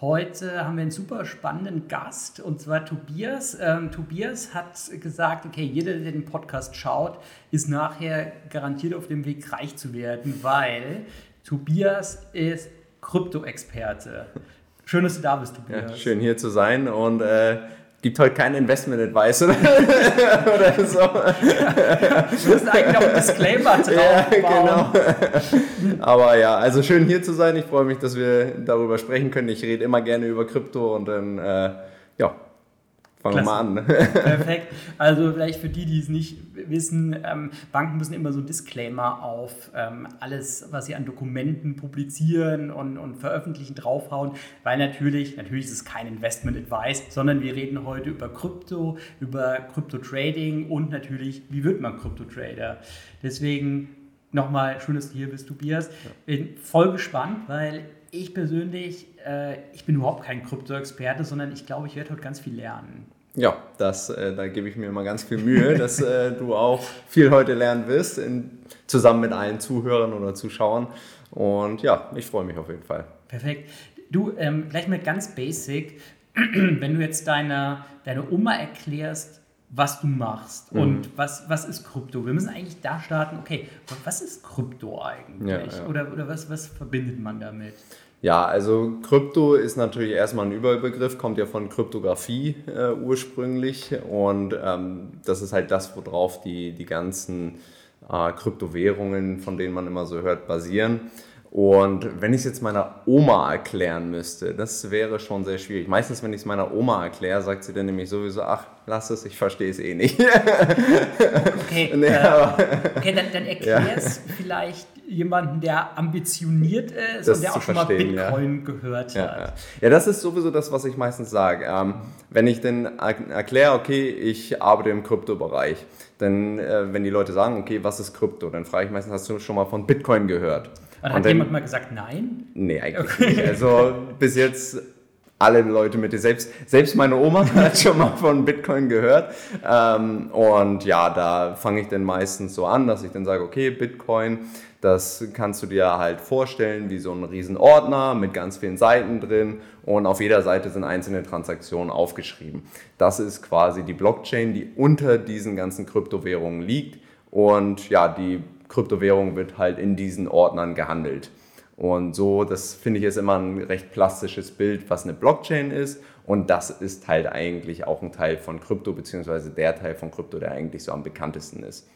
Heute haben wir einen super spannenden Gast und zwar Tobias. Ähm, Tobias hat gesagt, okay, jeder, der den Podcast schaut, ist nachher garantiert auf dem Weg, reich zu werden, weil Tobias ist Krypto-Experte. Schön, dass du da bist, Tobias. Ja, schön hier zu sein und äh, gibt heute kein Investment-Advice oder, oder so. Wir müssen eigentlich noch einen Disclaimer drauf ja, genau. Aber ja, also schön hier zu sein. Ich freue mich, dass wir darüber sprechen können. Ich rede immer gerne über Krypto und dann, äh, ja, Fangen wir mal an. Perfekt. Also vielleicht für die, die es nicht wissen, ähm, Banken müssen immer so ein Disclaimer auf ähm, alles, was sie an Dokumenten publizieren und, und veröffentlichen, draufhauen, weil natürlich, natürlich ist es kein Investment Advice, sondern wir reden heute über Krypto, über Krypto-Trading und natürlich, wie wird man Krypto-Trader. Deswegen nochmal, schön, dass du hier bist, Tobias. Bin voll gespannt, weil ich persönlich, äh, ich bin überhaupt kein Krypto-Experte, sondern ich glaube, ich werde heute ganz viel lernen. Ja, das, äh, da gebe ich mir immer ganz viel Mühe, dass äh, du auch viel heute lernen wirst, in, zusammen mit allen Zuhörern oder Zuschauern. Und ja, ich freue mich auf jeden Fall. Perfekt. Du, ähm, gleich mal ganz basic, wenn du jetzt deiner deine Oma erklärst, was du machst mhm. und was, was ist Krypto. Wir müssen eigentlich da starten, okay, was ist Krypto eigentlich? Ja, ja. Oder, oder was, was verbindet man damit? Ja, also Krypto ist natürlich erstmal ein Überbegriff, kommt ja von Kryptographie äh, ursprünglich und ähm, das ist halt das, worauf die, die ganzen äh, Kryptowährungen, von denen man immer so hört, basieren. Und wenn ich es jetzt meiner Oma erklären müsste, das wäre schon sehr schwierig. Meistens, wenn ich es meiner Oma erkläre, sagt sie dann nämlich sowieso, ach, lass es, ich verstehe es eh nicht. okay, nee, äh, okay dann, dann erklär es ja. vielleicht jemanden, der ambitioniert ist das und der auch schon mal Bitcoin ja. gehört ja, hat. Ja. das ist sowieso das, was ich meistens sage. Ähm, wenn ich dann erkläre, okay, ich arbeite im Kryptobereich, dann, äh, wenn die Leute sagen, okay, was ist Krypto, dann frage ich meistens, hast du schon mal von Bitcoin gehört? Und hat dann, jemand mal gesagt, nein? Nee, eigentlich okay. nicht. Also bis jetzt alle Leute mit dir, selbst, selbst meine Oma hat schon mal von Bitcoin gehört. Ähm, und ja, da fange ich dann meistens so an, dass ich dann sage, okay, Bitcoin, das kannst du dir halt vorstellen wie so ein riesen Ordner mit ganz vielen Seiten drin und auf jeder Seite sind einzelne Transaktionen aufgeschrieben. Das ist quasi die Blockchain, die unter diesen ganzen Kryptowährungen liegt und ja, die Kryptowährung wird halt in diesen Ordnern gehandelt. Und so, das finde ich ist immer ein recht plastisches Bild, was eine Blockchain ist. Und das ist halt eigentlich auch ein Teil von Krypto, beziehungsweise der Teil von Krypto, der eigentlich so am bekanntesten ist.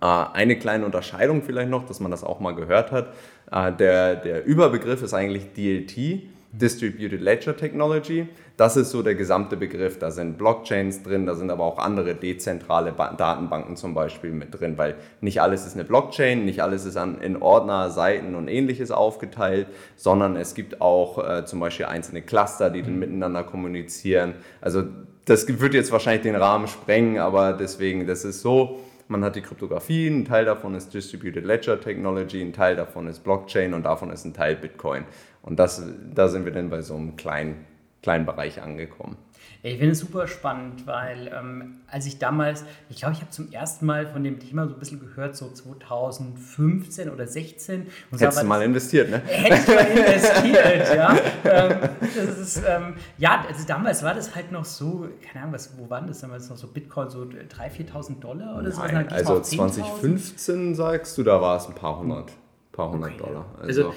Äh, eine kleine Unterscheidung vielleicht noch, dass man das auch mal gehört hat. Äh, der, der Überbegriff ist eigentlich DLT, Distributed Ledger Technology. Das ist so der gesamte Begriff. Da sind Blockchains drin, da sind aber auch andere dezentrale Datenbanken zum Beispiel mit drin, weil nicht alles ist eine Blockchain, nicht alles ist an, in Ordner, Seiten und ähnliches aufgeteilt, sondern es gibt auch äh, zum Beispiel einzelne Cluster, die dann mhm. miteinander kommunizieren. Also das wird jetzt wahrscheinlich den Rahmen sprengen, aber deswegen, das ist so, man hat die Kryptographie, ein Teil davon ist Distributed Ledger Technology, ein Teil davon ist Blockchain und davon ist ein Teil Bitcoin. Und das, da sind wir dann bei so einem kleinen, kleinen Bereich angekommen. Ich finde es super spannend, weil ähm, als ich damals, ich glaube, ich habe zum ersten Mal von dem Thema so ein bisschen gehört, so 2015 oder 16. Und Hättest du mal investiert, ne? Hätte ich mal investiert, ja. Ähm, das ist, ähm, ja, also damals war das halt noch so, keine Ahnung, was, wo waren das damals noch so Bitcoin, so 3.000, 4.000 Dollar oder so? Nein, also 2015 sagst du, da war es ein paar hundert, paar hundert okay, Dollar. also, also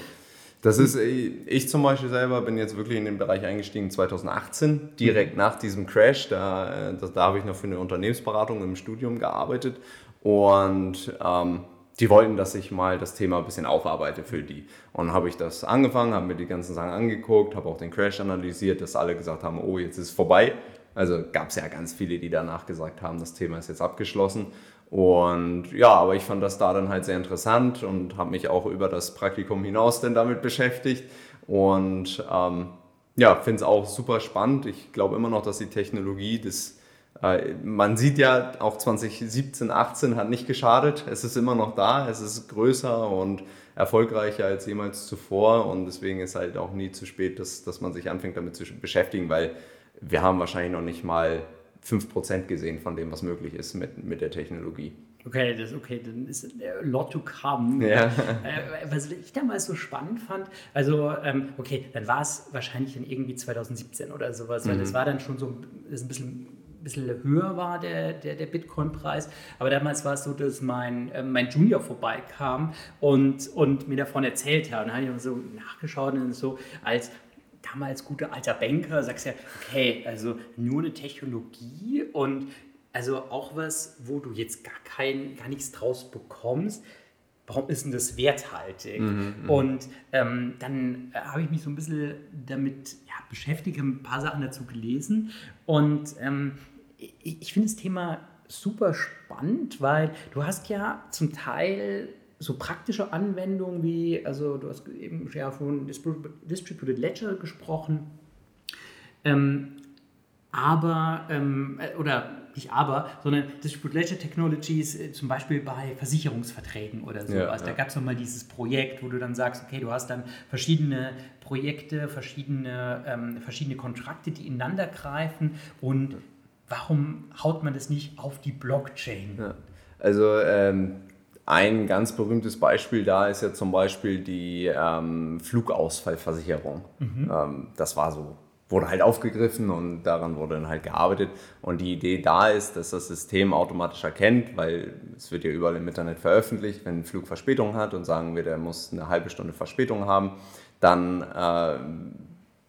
das ist, ich zum Beispiel selber bin jetzt wirklich in den Bereich eingestiegen 2018, direkt mhm. nach diesem Crash. Da, äh, da, da habe ich noch für eine Unternehmensberatung im Studium gearbeitet und ähm, die wollten, dass ich mal das Thema ein bisschen aufarbeite für die. Und habe ich das angefangen, habe mir die ganzen Sachen angeguckt, habe auch den Crash analysiert, dass alle gesagt haben, oh, jetzt ist es vorbei. Also gab es ja ganz viele, die danach gesagt haben, das Thema ist jetzt abgeschlossen. Und ja, aber ich fand das da dann halt sehr interessant und habe mich auch über das Praktikum hinaus dann damit beschäftigt. Und ähm, Ja, finde es auch super spannend. Ich glaube immer noch, dass die Technologie das äh, man sieht ja, auch 2017, 18 hat nicht geschadet. Es ist immer noch da, es ist größer und erfolgreicher als jemals zuvor und deswegen ist halt auch nie zu spät, dass, dass man sich anfängt damit zu beschäftigen, weil wir haben wahrscheinlich noch nicht mal 5% gesehen von dem, was möglich ist mit, mit der Technologie. Okay, das, okay, dann ist a lot to come. Ja. Äh, was ich damals so spannend fand, also, ähm, okay, dann war es wahrscheinlich dann irgendwie 2017 oder sowas, weil mhm. das war dann schon so ist ein bisschen bisschen höher war, der, der, der Bitcoin-Preis. Aber damals war es so, dass mein, äh, mein Junior vorbeikam und, und mir davon erzählt hat. Und dann habe ich so nachgeschaut und so als damals guter alter Banker sagst du ja, okay, also nur eine Technologie und also auch was, wo du jetzt gar, kein, gar nichts draus bekommst warum ist denn das werthaltig? Mhm, mhm. und ähm, dann äh, habe ich mich so ein bisschen damit ja, beschäftigt, ein paar Sachen dazu gelesen und ähm, ich, ich finde das Thema super spannend, weil du hast ja zum Teil so praktische Anwendungen wie, also du hast eben ja von Distributed Ledger gesprochen, ähm, aber, ähm, äh, oder nicht aber, sondern Distributed Ledger Technologies äh, zum Beispiel bei Versicherungsverträgen oder sowas. Ja, ja. Da gab es nochmal dieses Projekt, wo du dann sagst, okay, du hast dann verschiedene Projekte, verschiedene, ähm, verschiedene Kontrakte, die ineinander greifen und warum haut man das nicht auf die Blockchain? Ja. Also ähm, ein ganz berühmtes Beispiel da ist ja zum Beispiel die ähm, Flugausfallversicherung. Mhm. Ähm, das war so wurde halt aufgegriffen und daran wurde dann halt gearbeitet. Und die Idee da ist, dass das System automatisch erkennt, weil es wird ja überall im Internet veröffentlicht, wenn ein Flug Verspätung hat und sagen wir, der muss eine halbe Stunde Verspätung haben, dann äh,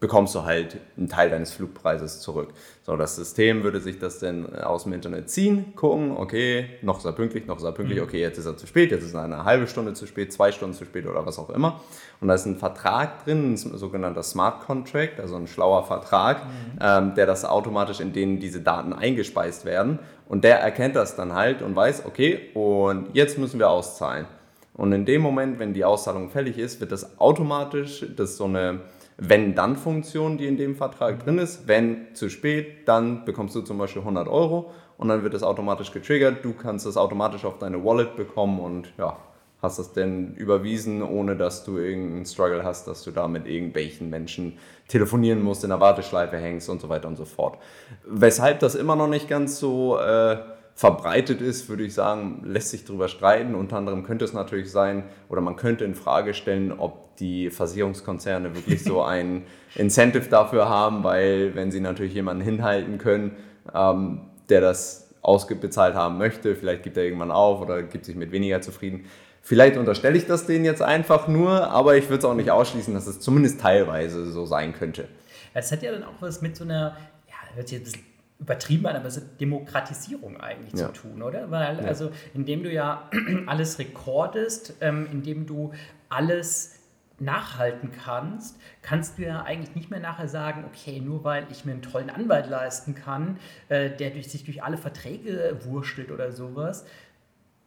bekommst du halt einen Teil deines Flugpreises zurück. So, das System würde sich das dann aus dem Internet ziehen, gucken, okay, noch ist er pünktlich, noch ist er pünktlich, mhm. okay, jetzt ist er zu spät, jetzt ist er eine halbe Stunde zu spät, zwei Stunden zu spät oder was auch immer. Und da ist ein Vertrag drin, ein sogenannter Smart Contract, also ein schlauer Vertrag, mhm. ähm, der das automatisch, in den diese Daten eingespeist werden. Und der erkennt das dann halt und weiß, okay, und jetzt müssen wir auszahlen. Und in dem Moment, wenn die Auszahlung fällig ist, wird das automatisch, das so eine wenn-dann-Funktion, die in dem Vertrag drin ist. Wenn zu spät, dann bekommst du zum Beispiel 100 Euro und dann wird das automatisch getriggert. Du kannst das automatisch auf deine Wallet bekommen und ja, hast das denn überwiesen, ohne dass du irgendeinen Struggle hast, dass du da mit irgendwelchen Menschen telefonieren musst, in der Warteschleife hängst und so weiter und so fort. Weshalb das immer noch nicht ganz so äh, verbreitet ist, würde ich sagen, lässt sich darüber streiten. Unter anderem könnte es natürlich sein, oder man könnte in Frage stellen, ob die Versicherungskonzerne wirklich so ein Incentive dafür haben, weil wenn sie natürlich jemanden hinhalten können, ähm, der das ausbezahlt haben möchte, vielleicht gibt er irgendwann auf oder gibt sich mit weniger zufrieden. Vielleicht unterstelle ich das denen jetzt einfach nur, aber ich würde es auch nicht ausschließen, dass es zumindest teilweise so sein könnte. Es hat ja dann auch was mit so einer, ja, hört sich ein bisschen übertrieben an, aber es ist Demokratisierung eigentlich ja. zu tun, oder? Weil, ja. also, indem du ja alles rekordest, ähm, indem du alles nachhalten kannst, kannst du ja eigentlich nicht mehr nachher sagen, okay, nur weil ich mir einen tollen Anwalt leisten kann, äh, der durch, sich durch alle Verträge wurschtelt oder sowas,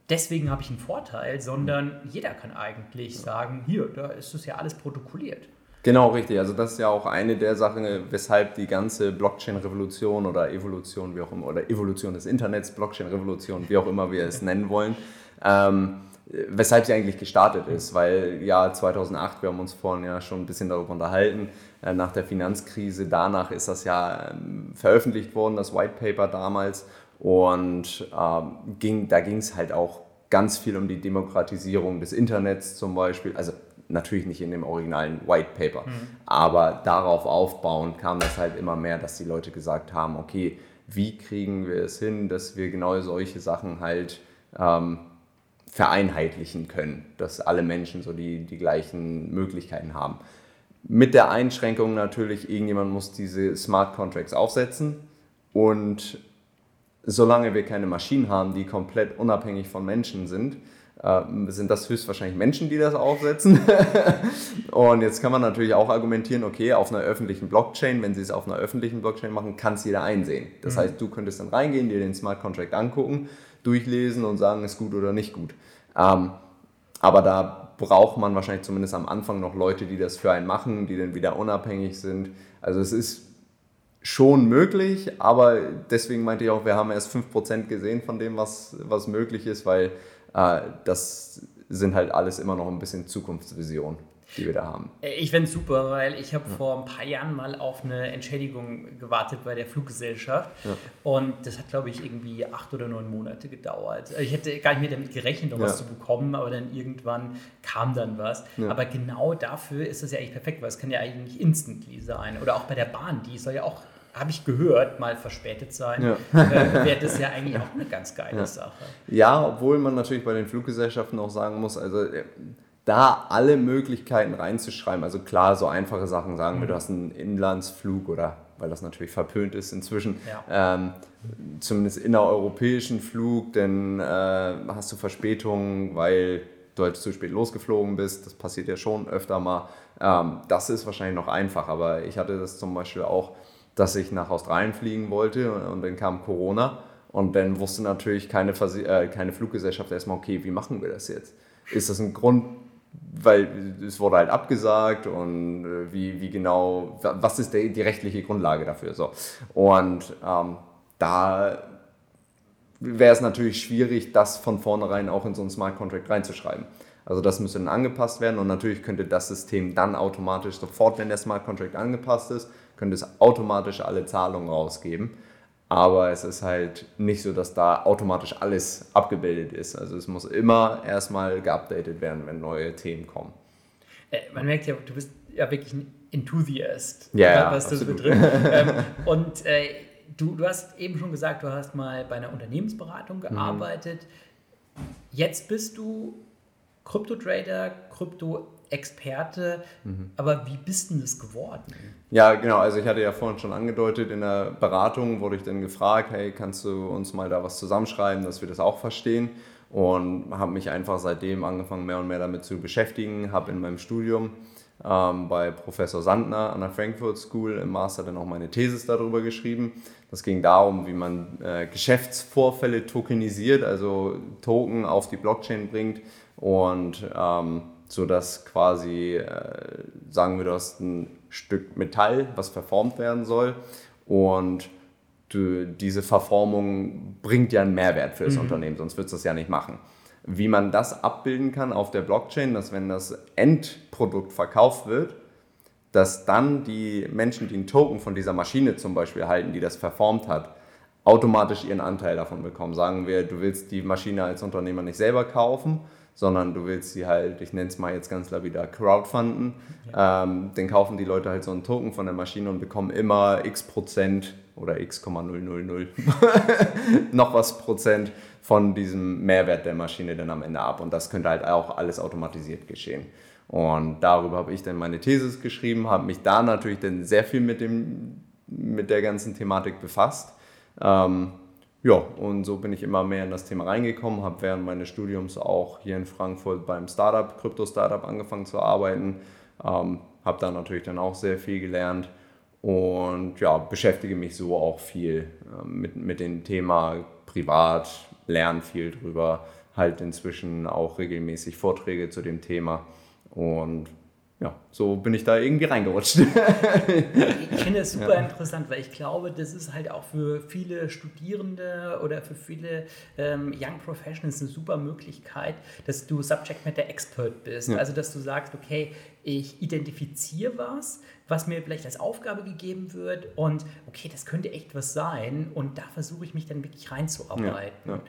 deswegen habe ich einen Vorteil, sondern mhm. jeder kann eigentlich sagen, hier, da ist es ja alles protokolliert. Genau, richtig. Also das ist ja auch eine der Sachen, weshalb die ganze Blockchain-Revolution oder Evolution, wie auch immer, oder Evolution des Internets, Blockchain-Revolution, wie auch immer wir es nennen wollen, ähm, weshalb sie eigentlich gestartet ist. Weil ja 2008, wir haben uns vorhin ja schon ein bisschen darüber unterhalten, äh, nach der Finanzkrise, danach ist das ja ähm, veröffentlicht worden, das White Paper damals. Und ähm, ging, da ging es halt auch ganz viel um die Demokratisierung des Internets zum Beispiel. Also natürlich nicht in dem originalen White Paper, mhm. aber darauf aufbauend kam das halt immer mehr, dass die Leute gesagt haben, okay, wie kriegen wir es hin, dass wir genau solche Sachen halt ähm, vereinheitlichen können, dass alle Menschen so die, die gleichen Möglichkeiten haben. Mit der Einschränkung natürlich, irgendjemand muss diese Smart Contracts aufsetzen und solange wir keine Maschinen haben, die komplett unabhängig von Menschen sind, sind das höchstwahrscheinlich Menschen, die das aufsetzen. und jetzt kann man natürlich auch argumentieren, okay, auf einer öffentlichen Blockchain, wenn sie es auf einer öffentlichen Blockchain machen, kann es jeder einsehen. Das mhm. heißt, du könntest dann reingehen, dir den Smart Contract angucken, durchlesen und sagen, ist gut oder nicht gut. Ähm, aber da braucht man wahrscheinlich zumindest am Anfang noch Leute, die das für einen machen, die dann wieder unabhängig sind. Also es ist schon möglich, aber deswegen meinte ich auch, wir haben erst 5% gesehen von dem, was, was möglich ist, weil das sind halt alles immer noch ein bisschen Zukunftsvision die wir da haben. Äh, ich fände es super, weil ich habe ja. vor ein paar Jahren mal auf eine Entschädigung gewartet bei der Fluggesellschaft ja. und das hat, glaube ich, irgendwie acht oder neun Monate gedauert. Ich hätte gar nicht mehr damit gerechnet, noch ja. was zu bekommen, aber dann irgendwann kam dann was. Aber genau dafür ist das ja eigentlich perfekt, weil es kann ja eigentlich instantly sein. Oder auch bei der Bahn, die soll ja auch habe ich gehört, mal verspätet sein, ja. äh, wäre das ja eigentlich auch eine ganz geile ja. Sache. Ja, obwohl man natürlich bei den Fluggesellschaften auch sagen muss, also äh, da alle Möglichkeiten reinzuschreiben. Also klar, so einfache Sachen sagen wir, mhm. du hast einen Inlandsflug oder weil das natürlich verpönt ist inzwischen, ja. ähm, zumindest innereuropäischen Flug, denn äh, hast du Verspätungen, weil du halt zu spät losgeflogen bist. Das passiert ja schon öfter mal. Ähm, das ist wahrscheinlich noch einfach, aber ich hatte das zum Beispiel auch, dass ich nach Australien fliegen wollte und, dann kam Corona und dann wusste natürlich keine, Versi äh, keine Fluggesellschaft erstmal, okay, wie machen wir das jetzt? Ist das ein Grund, weil es wurde halt abgesagt und äh, wie, wie genau, was ist die, die rechtliche Grundlage dafür? So. Und ähm, da wäre es natürlich schwierig, das von vornherein auch in so einen Smart Contract reinzuschreiben. Also das müsste dann angepasst werden und natürlich könnte das System dann automatisch sofort, wenn der Smart Contract angepasst ist, könnte es automatisch alle Zahlungen rausgeben. Aber es ist halt nicht so, dass da automatisch alles abgebildet ist. Also es muss immer erstmal geupdatet werden, wenn neue Themen kommen. Äh, man merkt ja, du bist ja wirklich ein Enthusiast, ja, was das betrifft. und äh, du, du hast eben schon gesagt, du hast mal bei einer Unternehmensberatung mhm. gearbeitet. Mhm. Jetzt bist du Krypto-Trader, Krypto Experte, mhm. aber wie bist du das geworden? Ja, genau. Also ich hatte ja vorhin schon angedeutet, in der Beratung wurde ich dann gefragt, hey, kannst du uns mal da was zusammenschreiben, dass wir das auch verstehen? Und habe mich einfach seitdem angefangen, mehr und mehr damit zu beschäftigen. Habe in meinem Studium ähm, bei Professor Sandner an der Frankfurt School im Master dann auch meine Thesis darüber geschrieben. Das ging darum, wie man äh, Geschäftsvorfälle tokenisiert, also Token auf die Blockchain bringt und ähm, sodass quasi, äh, sagen wir, du hast ein Stück Metall, was verformt werden soll und du, diese Verformung bringt ja einen Mehrwert für das mhm. Unternehmen, sonst würdest du das ja nicht machen. Wie man das abbilden kann auf der Blockchain, dass wenn das Endprodukt verkauft wird, dass dann die Menschen, die einen Token von dieser Maschine zum Beispiel halten, die das verformt hat, automatisch ihren Anteil davon bekommen. Sagen wir, du willst die Maschine als Unternehmer nicht selber kaufen, sondern du willst sie halt, ich nenne es mal jetzt ganz lapidar, crowdfunden. Ja. Ähm, dann kaufen die Leute halt so einen Token von der Maschine und bekommen immer x Prozent oder x,000 noch was Prozent von diesem Mehrwert der Maschine dann am Ende ab. Und das könnte halt auch alles automatisiert geschehen. Und darüber habe ich dann meine Thesis geschrieben, habe mich da natürlich dann sehr viel mit, dem, mit der ganzen Thematik befasst. Ähm, ja, und so bin ich immer mehr in das Thema reingekommen, habe während meines Studiums auch hier in Frankfurt beim Startup, Krypto-Startup angefangen zu arbeiten, ähm, habe da natürlich dann auch sehr viel gelernt und ja, beschäftige mich so auch viel äh, mit, mit dem Thema privat, lerne viel drüber, halt inzwischen auch regelmäßig Vorträge zu dem Thema und ja, so bin ich da irgendwie reingerutscht. ich finde es super interessant, weil ich glaube, das ist halt auch für viele Studierende oder für viele ähm, Young Professionals eine super Möglichkeit, dass du Subject Matter Expert bist. Ja. Also, dass du sagst, okay, ich identifiziere was, was mir vielleicht als Aufgabe gegeben wird und okay, das könnte echt was sein und da versuche ich mich dann wirklich reinzuarbeiten. Ja. Ja,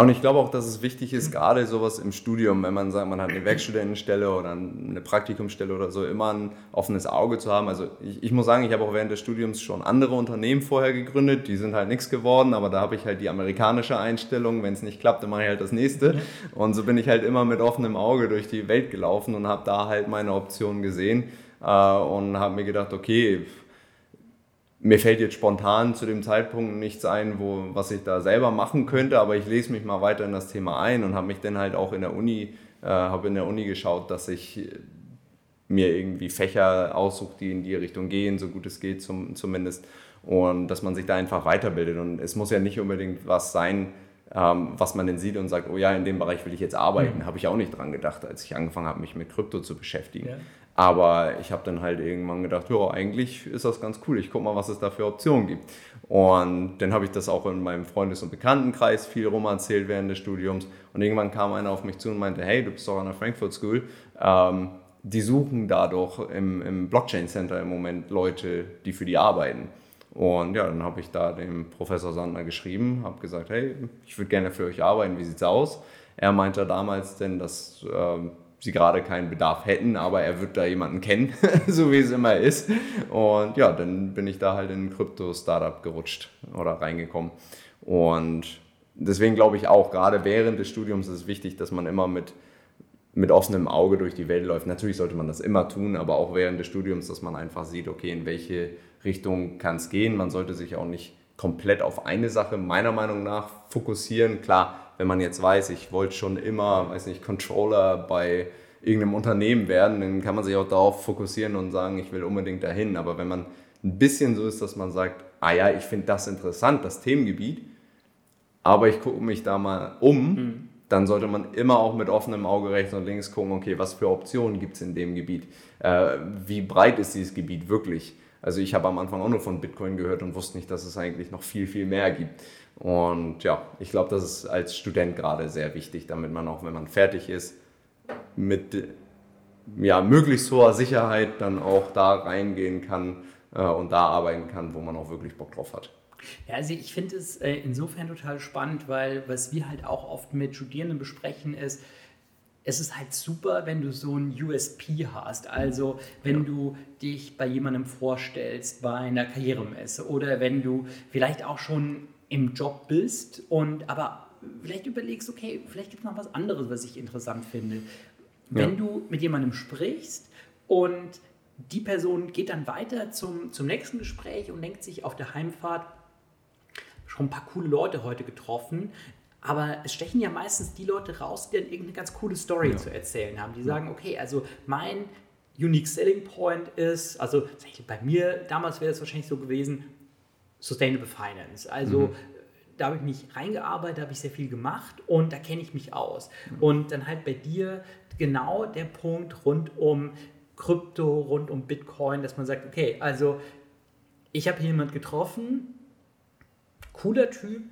und ich glaube auch, dass es wichtig ist, gerade sowas im Studium, wenn man sagt, man hat eine Werkstudentenstelle oder eine Praktikumsstelle oder so, immer ein offenes Auge zu haben. Also ich, ich muss sagen, ich habe auch während des Studiums schon andere Unternehmen vorher gegründet, die sind halt nichts geworden, aber da habe ich halt die amerikanische Einstellung, wenn es nicht klappt, dann mache ich halt das nächste. Und so bin ich halt immer mit offenem Auge durch die Welt gelaufen und habe da halt meine Optionen gesehen äh, und habe mir gedacht, okay, mir fällt jetzt spontan zu dem Zeitpunkt nichts ein, wo, was ich da selber machen könnte, aber ich lese mich mal weiter in das Thema ein und habe mich dann halt auch in der Uni, äh, habe in der Uni geschaut, dass ich mir irgendwie Fächer aussuche, die in die Richtung gehen, so gut es geht zum, zumindest. Und dass man sich da einfach weiterbildet. Und es muss ja nicht unbedingt was sein, ähm, was man denn sieht und sagt, oh ja, in dem Bereich will ich jetzt arbeiten, mhm. habe ich auch nicht dran gedacht, als ich angefangen habe, mich mit Krypto zu beschäftigen. Ja. Aber ich habe dann halt irgendwann gedacht, ja, eigentlich ist das ganz cool. Ich gucke mal, was es da für Optionen gibt. Und dann habe ich das auch in meinem Freundes- und Bekanntenkreis viel rum erzählt während des Studiums. Und irgendwann kam einer auf mich zu und meinte, hey, du bist doch an der Frankfurt School. Ähm, die suchen da doch im, im Blockchain Center im Moment Leute, die für die arbeiten. Und ja, dann habe ich da dem Professor Sandner geschrieben, habe gesagt, hey, ich würde gerne für euch arbeiten, wie sieht's aus? Er meinte damals denn, dass äh, sie gerade keinen Bedarf hätten, aber er wird da jemanden kennen, so wie es immer ist. Und ja, dann bin ich da halt in ein Krypto-Startup gerutscht oder reingekommen. Und deswegen glaube ich auch, gerade während des Studiums ist es wichtig, dass man immer mit, mit offenem Auge durch die Welt läuft. Natürlich sollte man das immer tun, aber auch während des Studiums, dass man einfach sieht, okay, in welche Richtung kann es gehen. Man sollte sich auch nicht komplett auf eine Sache meiner Meinung nach fokussieren. Klar, wenn man jetzt weiß, ich wollte schon immer, weiß nicht, Controller bei irgendeinem Unternehmen werden, dann kann man sich auch darauf fokussieren und sagen, ich will unbedingt dahin. Aber wenn man ein bisschen so ist, dass man sagt, ah ja, ich finde das interessant, das Themengebiet, aber ich gucke mich da mal um, mhm. dann sollte man immer auch mit offenem Auge rechts und links gucken, okay, was für Optionen gibt es in dem Gebiet? Äh, wie breit ist dieses Gebiet wirklich? Also ich habe am Anfang auch nur von Bitcoin gehört und wusste nicht, dass es eigentlich noch viel, viel mehr gibt. Und ja, ich glaube, das ist als Student gerade sehr wichtig, damit man auch, wenn man fertig ist, mit ja, möglichst hoher Sicherheit dann auch da reingehen kann äh, und da arbeiten kann, wo man auch wirklich Bock drauf hat. Ja, also ich finde es äh, insofern total spannend, weil was wir halt auch oft mit Studierenden besprechen ist, es ist halt super, wenn du so ein USP hast. Also wenn ja. du dich bei jemandem vorstellst, bei einer Karrieremesse oder wenn du vielleicht auch schon im Job bist und aber vielleicht überlegst, okay, vielleicht gibt es noch was anderes, was ich interessant finde. Wenn ja. du mit jemandem sprichst und die Person geht dann weiter zum, zum nächsten Gespräch und denkt sich auf der Heimfahrt, schon ein paar coole Leute heute getroffen, aber es stechen ja meistens die Leute raus, die dann irgendeine ganz coole Story ja. zu erzählen haben. Die sagen, okay, also mein Unique Selling Point ist, also bei mir damals wäre es wahrscheinlich so gewesen, Sustainable Finance. Also mhm. da habe ich mich reingearbeitet, da habe ich sehr viel gemacht und da kenne ich mich aus. Mhm. Und dann halt bei dir genau der Punkt rund um Krypto, rund um Bitcoin, dass man sagt, okay, also ich habe hier jemanden getroffen, cooler Typ,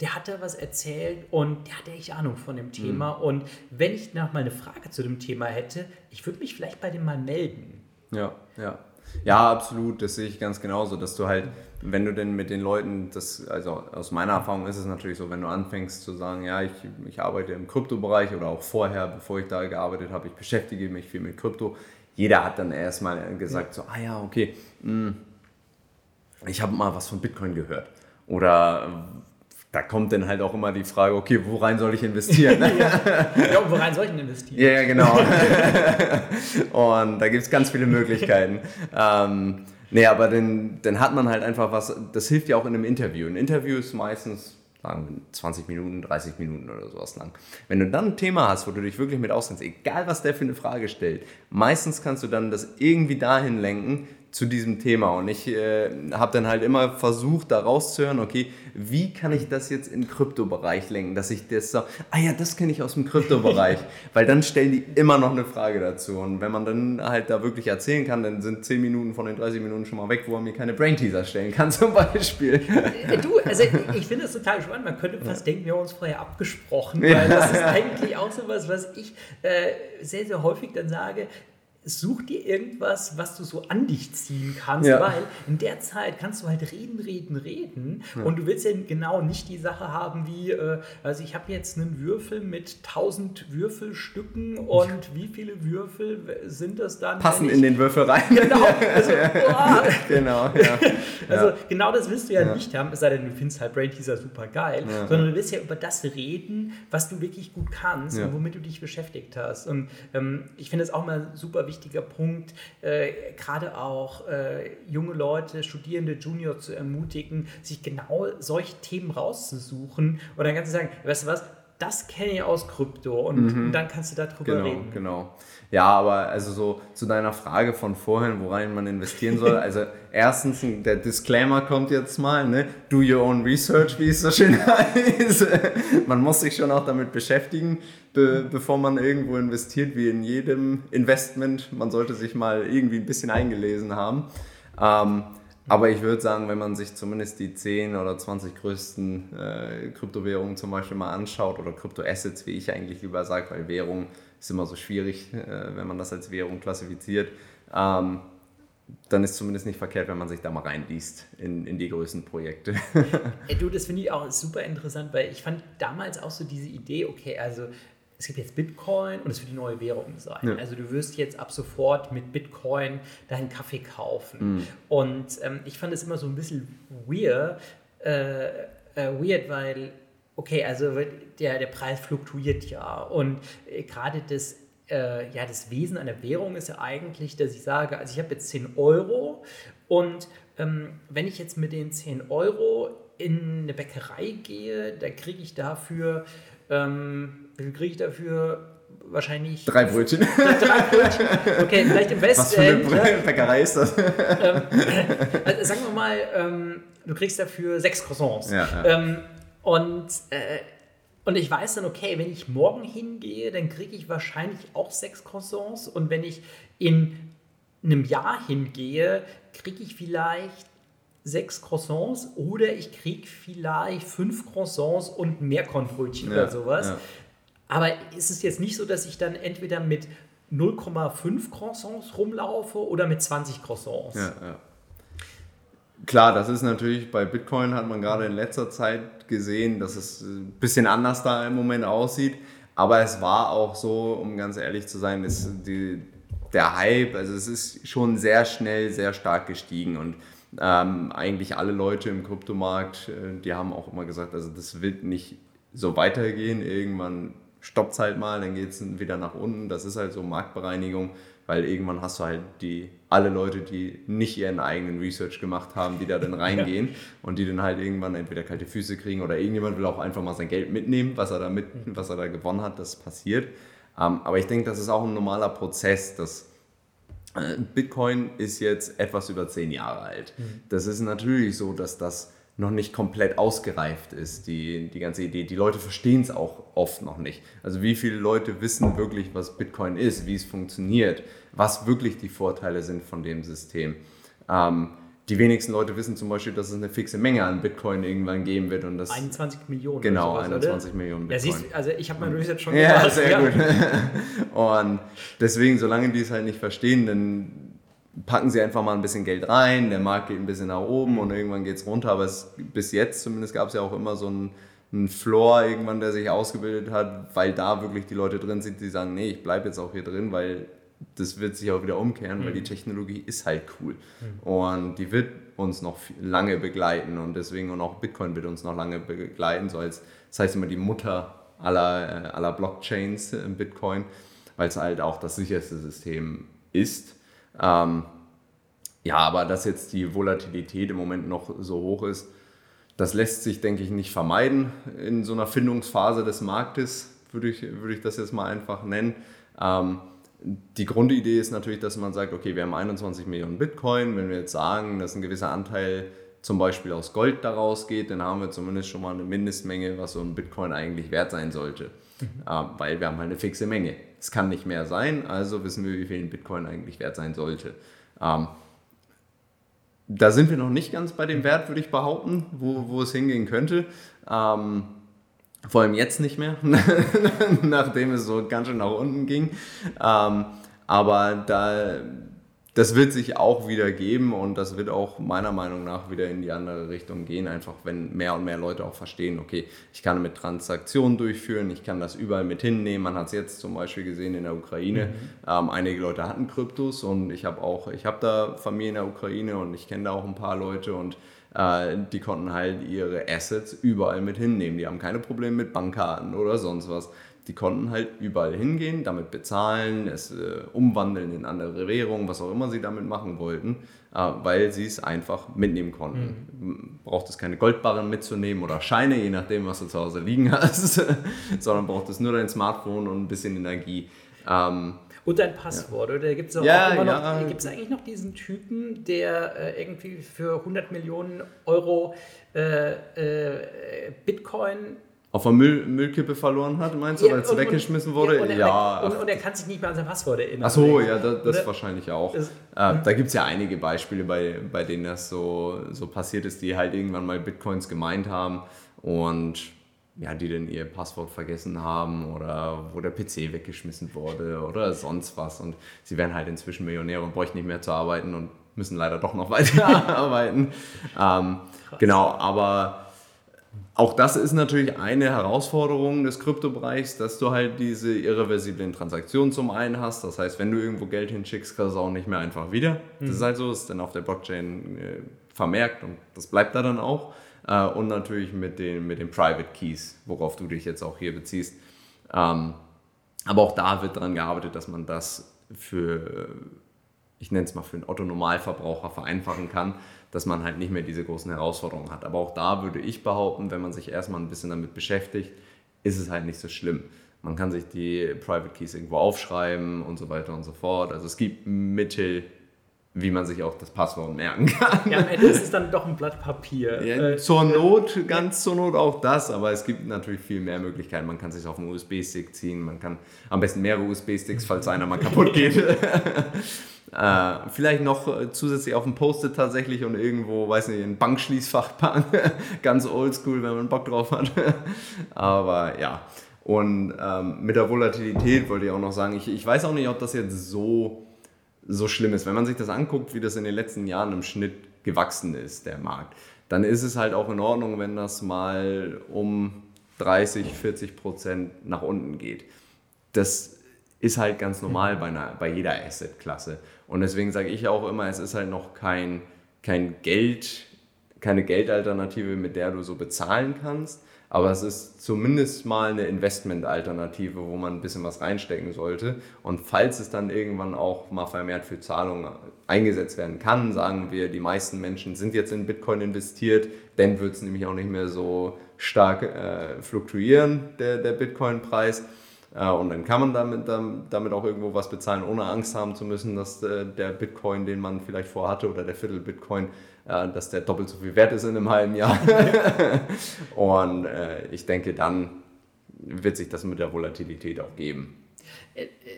der hat da was erzählt und der hatte echt Ahnung von dem Thema. Mhm. Und wenn ich noch mal eine Frage zu dem Thema hätte, ich würde mich vielleicht bei dem mal melden. Ja, ja. Ja, absolut, das sehe ich ganz genauso, dass du halt, wenn du denn mit den Leuten, das, also aus meiner Erfahrung ist es natürlich so, wenn du anfängst zu sagen, ja, ich, ich arbeite im Kryptobereich oder auch vorher, bevor ich da gearbeitet habe, ich beschäftige mich viel mit Krypto, jeder hat dann erstmal gesagt, so, ah ja, okay, hm, ich habe mal was von Bitcoin gehört. Oder da kommt dann halt auch immer die Frage, okay, worein soll ich investieren? ja. ja, worein soll ich denn investieren? Ja, ja genau. und da gibt es ganz viele Möglichkeiten. ähm, nee, aber dann, dann hat man halt einfach was, das hilft ja auch in einem Interview. Ein Interview ist meistens sagen wir 20 Minuten, 30 Minuten oder sowas lang. Wenn du dann ein Thema hast, wo du dich wirklich mit auskennst, egal was der für eine Frage stellt, meistens kannst du dann das irgendwie dahin lenken, zu diesem Thema. Und ich äh, habe dann halt immer versucht, da rauszuhören, okay, wie kann ich das jetzt in den Kryptobereich lenken, dass ich das so, ah ja, das kenne ich aus dem Kryptobereich, weil dann stellen die immer noch eine Frage dazu. Und wenn man dann halt da wirklich erzählen kann, dann sind 10 Minuten von den 30 Minuten schon mal weg, wo man mir keine Brain-Teaser stellen kann zum Beispiel. Äh, du, also ich finde das total spannend. Man könnte fast denken, wir haben uns vorher abgesprochen, weil ja. das ist eigentlich auch so was, was ich äh, sehr, sehr häufig dann sage, such dir irgendwas, was du so an dich ziehen kannst, ja. weil in der Zeit kannst du halt reden, reden, reden ja. und du willst ja genau nicht die Sache haben wie, äh, also ich habe jetzt einen Würfel mit 1000 Würfelstücken und wie viele Würfel sind das dann? Passen in den Würfel rein. Genau, also, genau, ja. also genau das willst du ja, nicht haben, es sei denn, du findest halt Brain Teaser super geil, sondern du willst ja über das reden, was du wirklich gut kannst und womit du dich beschäftigt hast und ähm, ich finde es auch mal super wichtig, wichtiger Punkt, äh, gerade auch äh, junge Leute, Studierende, Junior zu ermutigen, sich genau solche Themen rauszusuchen und dann kannst du sagen, weißt du was, das kenne ich aus Krypto und, mhm. dann kannst du darüber genau, reden. Genau. Ja, aber also so zu deiner Frage von vorhin, worein man investieren soll. Also erstens, der Disclaimer kommt jetzt mal, ne? Do your own research, wie es so schön heißt. man muss sich schon auch damit beschäftigen, be bevor man irgendwo investiert, wie in jedem Investment. Man sollte sich mal irgendwie ein bisschen eingelesen haben. Ähm, aber ich würde sagen, wenn man sich zumindest die 10 oder 20 größten äh, Kryptowährungen zum Beispiel mal anschaut oder Kryptoassets, wie ich eigentlich lieber sage, weil Währung ist immer so schwierig, äh, wenn man das als Währung klassifiziert, ähm, dann ist zumindest nicht verkehrt, wenn man sich da mal reinliest in, in die größten Projekte. Ey, du, das finde ich auch super interessant, weil ich fand damals auch so diese Idee, okay, also es gibt jetzt Bitcoin und es wird die neue Währung sein. Ja. Also du wirst jetzt ab sofort mit Bitcoin deinen Kaffee kaufen. Mhm. Und ähm, ich fand es immer so ein bisschen weird, äh, äh, weird, weil, okay, also der, der Preis fluktuiert ja. Und äh, gerade das, äh, ja, das Wesen einer Währung ist ja eigentlich, dass ich sage, also ich habe jetzt 10 Euro und ähm, wenn ich jetzt mit den 10 Euro in eine Bäckerei gehe, da kriege ich dafür ähm, wie viel kriege ich dafür? Wahrscheinlich. Drei Brötchen. Drei Brötchen. Okay, vielleicht im Westen. Was für eine ja. Bäckerei ist das? Ähm, also sagen wir mal, ähm, du kriegst dafür sechs Croissants. Ja, ja. Ähm, und, äh, und ich weiß dann, okay, wenn ich morgen hingehe, dann kriege ich wahrscheinlich auch sechs Croissants. Und wenn ich in einem Jahr hingehe, kriege ich vielleicht sechs Croissants oder ich kriege vielleicht fünf Croissants und mehr Meerkornbrötchen ja, oder sowas. Aber ist es jetzt nicht so, dass ich dann entweder mit 0,5 Croissants rumlaufe oder mit 20 Croissants? Ja, ja. Klar, das ist natürlich bei Bitcoin hat man gerade in letzter Zeit gesehen, dass es ein bisschen anders da im Moment aussieht. Aber es war auch so, um ganz ehrlich zu sein, ist die, der Hype, also es ist schon sehr schnell, sehr stark gestiegen. Und ähm, eigentlich alle Leute im Kryptomarkt, äh, die haben auch immer gesagt, also das wird nicht so weitergehen. Irgendwann stoppt es halt mal, dann geht es wieder nach unten. Das ist halt so Marktbereinigung, weil irgendwann hast du halt die, alle Leute, die nicht ihren eigenen Research gemacht haben, die da dann reingehen ja. und die dann halt irgendwann entweder kalte Füße kriegen oder irgendjemand will auch einfach mal sein Geld mitnehmen, was er da, mit, was er da gewonnen hat, das passiert. Ähm, aber ich denke, das ist auch ein normaler Prozess, dass äh, Bitcoin ist jetzt etwas über zehn Jahre alt. Mhm. Das ist natürlich so, dass das noch nicht komplett ausgereift ist, die, die ganze Idee. Die Leute verstehen es auch oft noch nicht. Also wie viele Leute wissen wirklich, was Bitcoin ist, wie es funktioniert, was wirklich die Vorteile sind von dem System. Ähm, die wenigsten Leute wissen zum Beispiel, dass es eine fixe Menge an Bitcoin irgendwann geben wird. Und das 21 Millionen. Genau, sowas, 21 oder? Millionen Bitcoin. Ja, siehst, also ich habe mein Research schon ja, gemacht. Sehr ja, sehr gut. und deswegen, solange die es halt nicht verstehen, dann packen sie einfach mal ein bisschen Geld rein, der Markt geht ein bisschen nach oben und irgendwann geht es runter. Aber es, bis jetzt zumindest gab es ja auch immer so einen, einen Floor irgendwann, der sich ausgebildet hat, weil da wirklich die Leute drin sind, die sagen, nee, ich bleibe jetzt auch hier drin, weil das wird sich auch wieder umkehren, mhm. weil die mhm. Technologie ist halt cool. Mhm. Und die wird uns noch lange begleiten und deswegen und auch Bitcoin wird uns noch lange begleiten, so als, das heißt immer die Mutter aller, äh, aller Blockchains im Bitcoin, weil es halt auch das sicherste System ist. Ähm, ja, aber dass jetzt die Volatilität im Moment noch so hoch ist, das lässt sich, denke ich, nicht vermeiden in so einer Findungsphase des Marktes, würde ich, würde ich das jetzt mal einfach nennen. Ähm, die Grundidee ist natürlich, dass man sagt, okay, wir haben 21 Millionen Bitcoin. Wenn wir jetzt sagen, dass ein gewisser Anteil zum Beispiel aus Gold daraus geht, dann haben wir zumindest schon mal eine Mindestmenge, was so ein Bitcoin eigentlich wert sein sollte. Mhm. Äh, weil wir haben halt eine fixe Menge. Es kann nicht mehr sein, also wissen wir, wie viel ein Bitcoin eigentlich wert sein sollte. Ähm, da sind wir noch nicht ganz bei dem Wert, würde ich behaupten, wo, wo es hingehen könnte. Ähm, vor allem jetzt nicht mehr, nachdem es so ganz schön nach unten ging. Ähm, aber da, das wird sich auch wieder geben und das wird auch meiner Meinung nach wieder in die andere Richtung gehen, einfach wenn mehr und mehr Leute auch verstehen, okay, ich kann mit Transaktionen durchführen, ich kann das überall mit hinnehmen. Man hat es jetzt zum Beispiel gesehen in der Ukraine. Mhm. Ähm, einige Leute hatten Kryptos und ich habe auch, ich habe da Familie in der Ukraine und ich kenne da auch ein paar Leute und äh, die konnten halt ihre Assets überall mit hinnehmen. Die haben keine Probleme mit Bankkarten oder sonst was. Die konnten halt überall hingehen, damit bezahlen, es äh, umwandeln in andere Währungen, was auch immer sie damit machen wollten, äh, weil sie es einfach mitnehmen konnten. Mhm. Braucht es keine Goldbarren mitzunehmen oder Scheine, je nachdem, was du zu Hause liegen hast, sondern braucht es nur dein Smartphone und ein bisschen Energie. Ähm, und dein Passwort, ja. oder gibt es ja, ja. noch, gibt es eigentlich noch diesen Typen, der äh, irgendwie für 100 Millionen Euro äh, äh, Bitcoin auf einer Müll, Müllkippe verloren hat, meinst du, ja, weil es weggeschmissen wurde? Und, ja. Und, und, er kann sich nicht mehr an sein Passwort erinnern. Ach so, ja, das, das wahrscheinlich auch. Das, äh, da gibt es ja einige Beispiele, bei, bei denen das so, so passiert ist, die halt irgendwann mal Bitcoins gemeint haben und ja, die dann ihr Passwort vergessen haben oder wo der PC weggeschmissen wurde oder sonst was. Und sie werden halt inzwischen Millionäre und bräuchten nicht mehr zu arbeiten und müssen leider doch noch weiter arbeiten. Ähm, genau, aber auch das ist natürlich eine Herausforderung des Kryptobereichs, dass du halt diese irreversiblen Transaktionen zum einen hast. Das heißt, wenn du irgendwo Geld hinschickst, kriegst du es auch nicht mehr einfach wieder. Das ist mhm. halt so, ist dann auf der Blockchain äh, vermerkt und das bleibt da dann auch. Äh, und natürlich mit den, mit den Private Keys, worauf du dich jetzt auch hier beziehst. Ähm, aber auch da wird daran gearbeitet, dass man das für, ich nenne es mal für einen Otto-Normalverbraucher vereinfachen kann, dass man halt nicht mehr diese großen Herausforderungen hat. Aber auch da würde ich behaupten, wenn man sich erstmal ein bisschen damit beschäftigt, ist es halt nicht so schlimm. Man kann sich die Private Keys irgendwo aufschreiben und so weiter und so fort. Also es gibt Mittel, wie man sich auch das Passwort merken kann. Ja, am Ende ist es dann doch ein Blatt Papier. Ja, äh, zur Not, ganz zur Not auch das, aber es gibt natürlich viel mehr Möglichkeiten. Man kann sich auf einen USB-Stick ziehen, man kann am besten mehrere USB-Sticks, falls einer mal kaputt geht. Äh, vielleicht noch äh, zusätzlich auf dem Post-it tatsächlich und irgendwo, weiß nicht, ein Bankschließfach. Ganz oldschool, wenn man Bock drauf hat. Aber ja. Und ähm, mit der Volatilität wollte ich auch noch sagen, ich, ich weiß auch nicht, ob das jetzt so, so schlimm ist. Wenn man sich das anguckt, wie das in den letzten Jahren im Schnitt gewachsen ist, der Markt, dann ist es halt auch in Ordnung, wenn das mal um 30, 40 Prozent nach unten geht. Das ist halt ganz normal bei, einer, bei jeder Asset-Klasse. Und deswegen sage ich auch immer, es ist halt noch kein, kein Geld, keine Geldalternative, mit der du so bezahlen kannst. Aber es ist zumindest mal eine Investmentalternative, wo man ein bisschen was reinstecken sollte. Und falls es dann irgendwann auch mal vermehrt für Zahlungen eingesetzt werden kann, sagen wir, die meisten Menschen sind jetzt in Bitcoin investiert, dann wird es nämlich auch nicht mehr so stark äh, fluktuieren, der, der Bitcoin-Preis. Äh, und dann kann man damit, damit auch irgendwo was bezahlen, ohne Angst haben zu müssen, dass äh, der Bitcoin, den man vielleicht vorhatte, oder der Viertel Bitcoin, dass der doppelt so viel wert ist in einem halben Jahr. und ich denke, dann wird sich das mit der Volatilität auch geben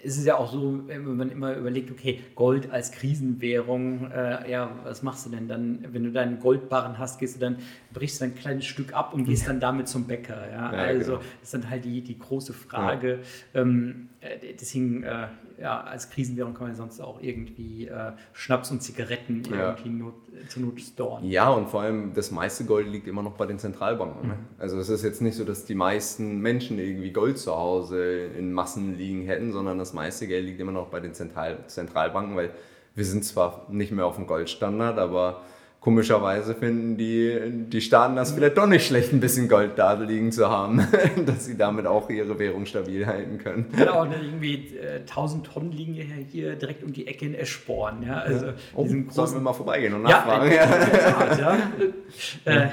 es ist ja auch so, wenn man immer überlegt, okay, Gold als Krisenwährung, äh, ja, was machst du denn dann, wenn du deinen Goldbarren hast, gehst du dann, brichst du ein kleines Stück ab und gehst dann damit zum Bäcker. Ja? ja also genau. das ist dann halt die, die große Frage. Ja. Ähm, äh, deswegen, äh, ja, als Krisenwährung kann man sonst auch irgendwie äh, Schnaps und Zigaretten ja. irgendwie not, zur Not storen. Ja, und vor allem das meiste Gold liegt immer noch bei den Zentralbanken. Ne? Mhm. Also es ist jetzt nicht so, dass die meisten Menschen irgendwie Gold zu Hause in Massen liegen hätten, sondern das meiste Geld liegt immer noch bei den Zentral Zentralbanken, weil wir sind zwar nicht mehr auf dem Goldstandard, aber komischerweise finden die, die Staaten das vielleicht doch nicht schlecht, ein bisschen Gold da liegen zu haben, dass sie damit auch ihre Währung stabil halten können. Genau, und irgendwie äh, 1000 Tonnen liegen ja hier direkt um die Ecke in Eschborn. Ja, also oh, großen, sollen wir mal vorbeigehen und nachfragen? Ja, ja. ja. äh,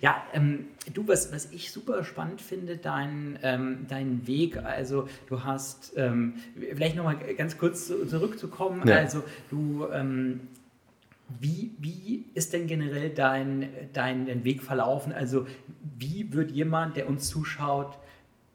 ja ähm, du, was, was ich super spannend finde, dein, ähm, dein Weg, also du hast, ähm, vielleicht nochmal ganz kurz zurückzukommen, ja. also du ähm, wie, wie ist denn generell dein, dein Weg verlaufen? Also wie wird jemand, der uns zuschaut,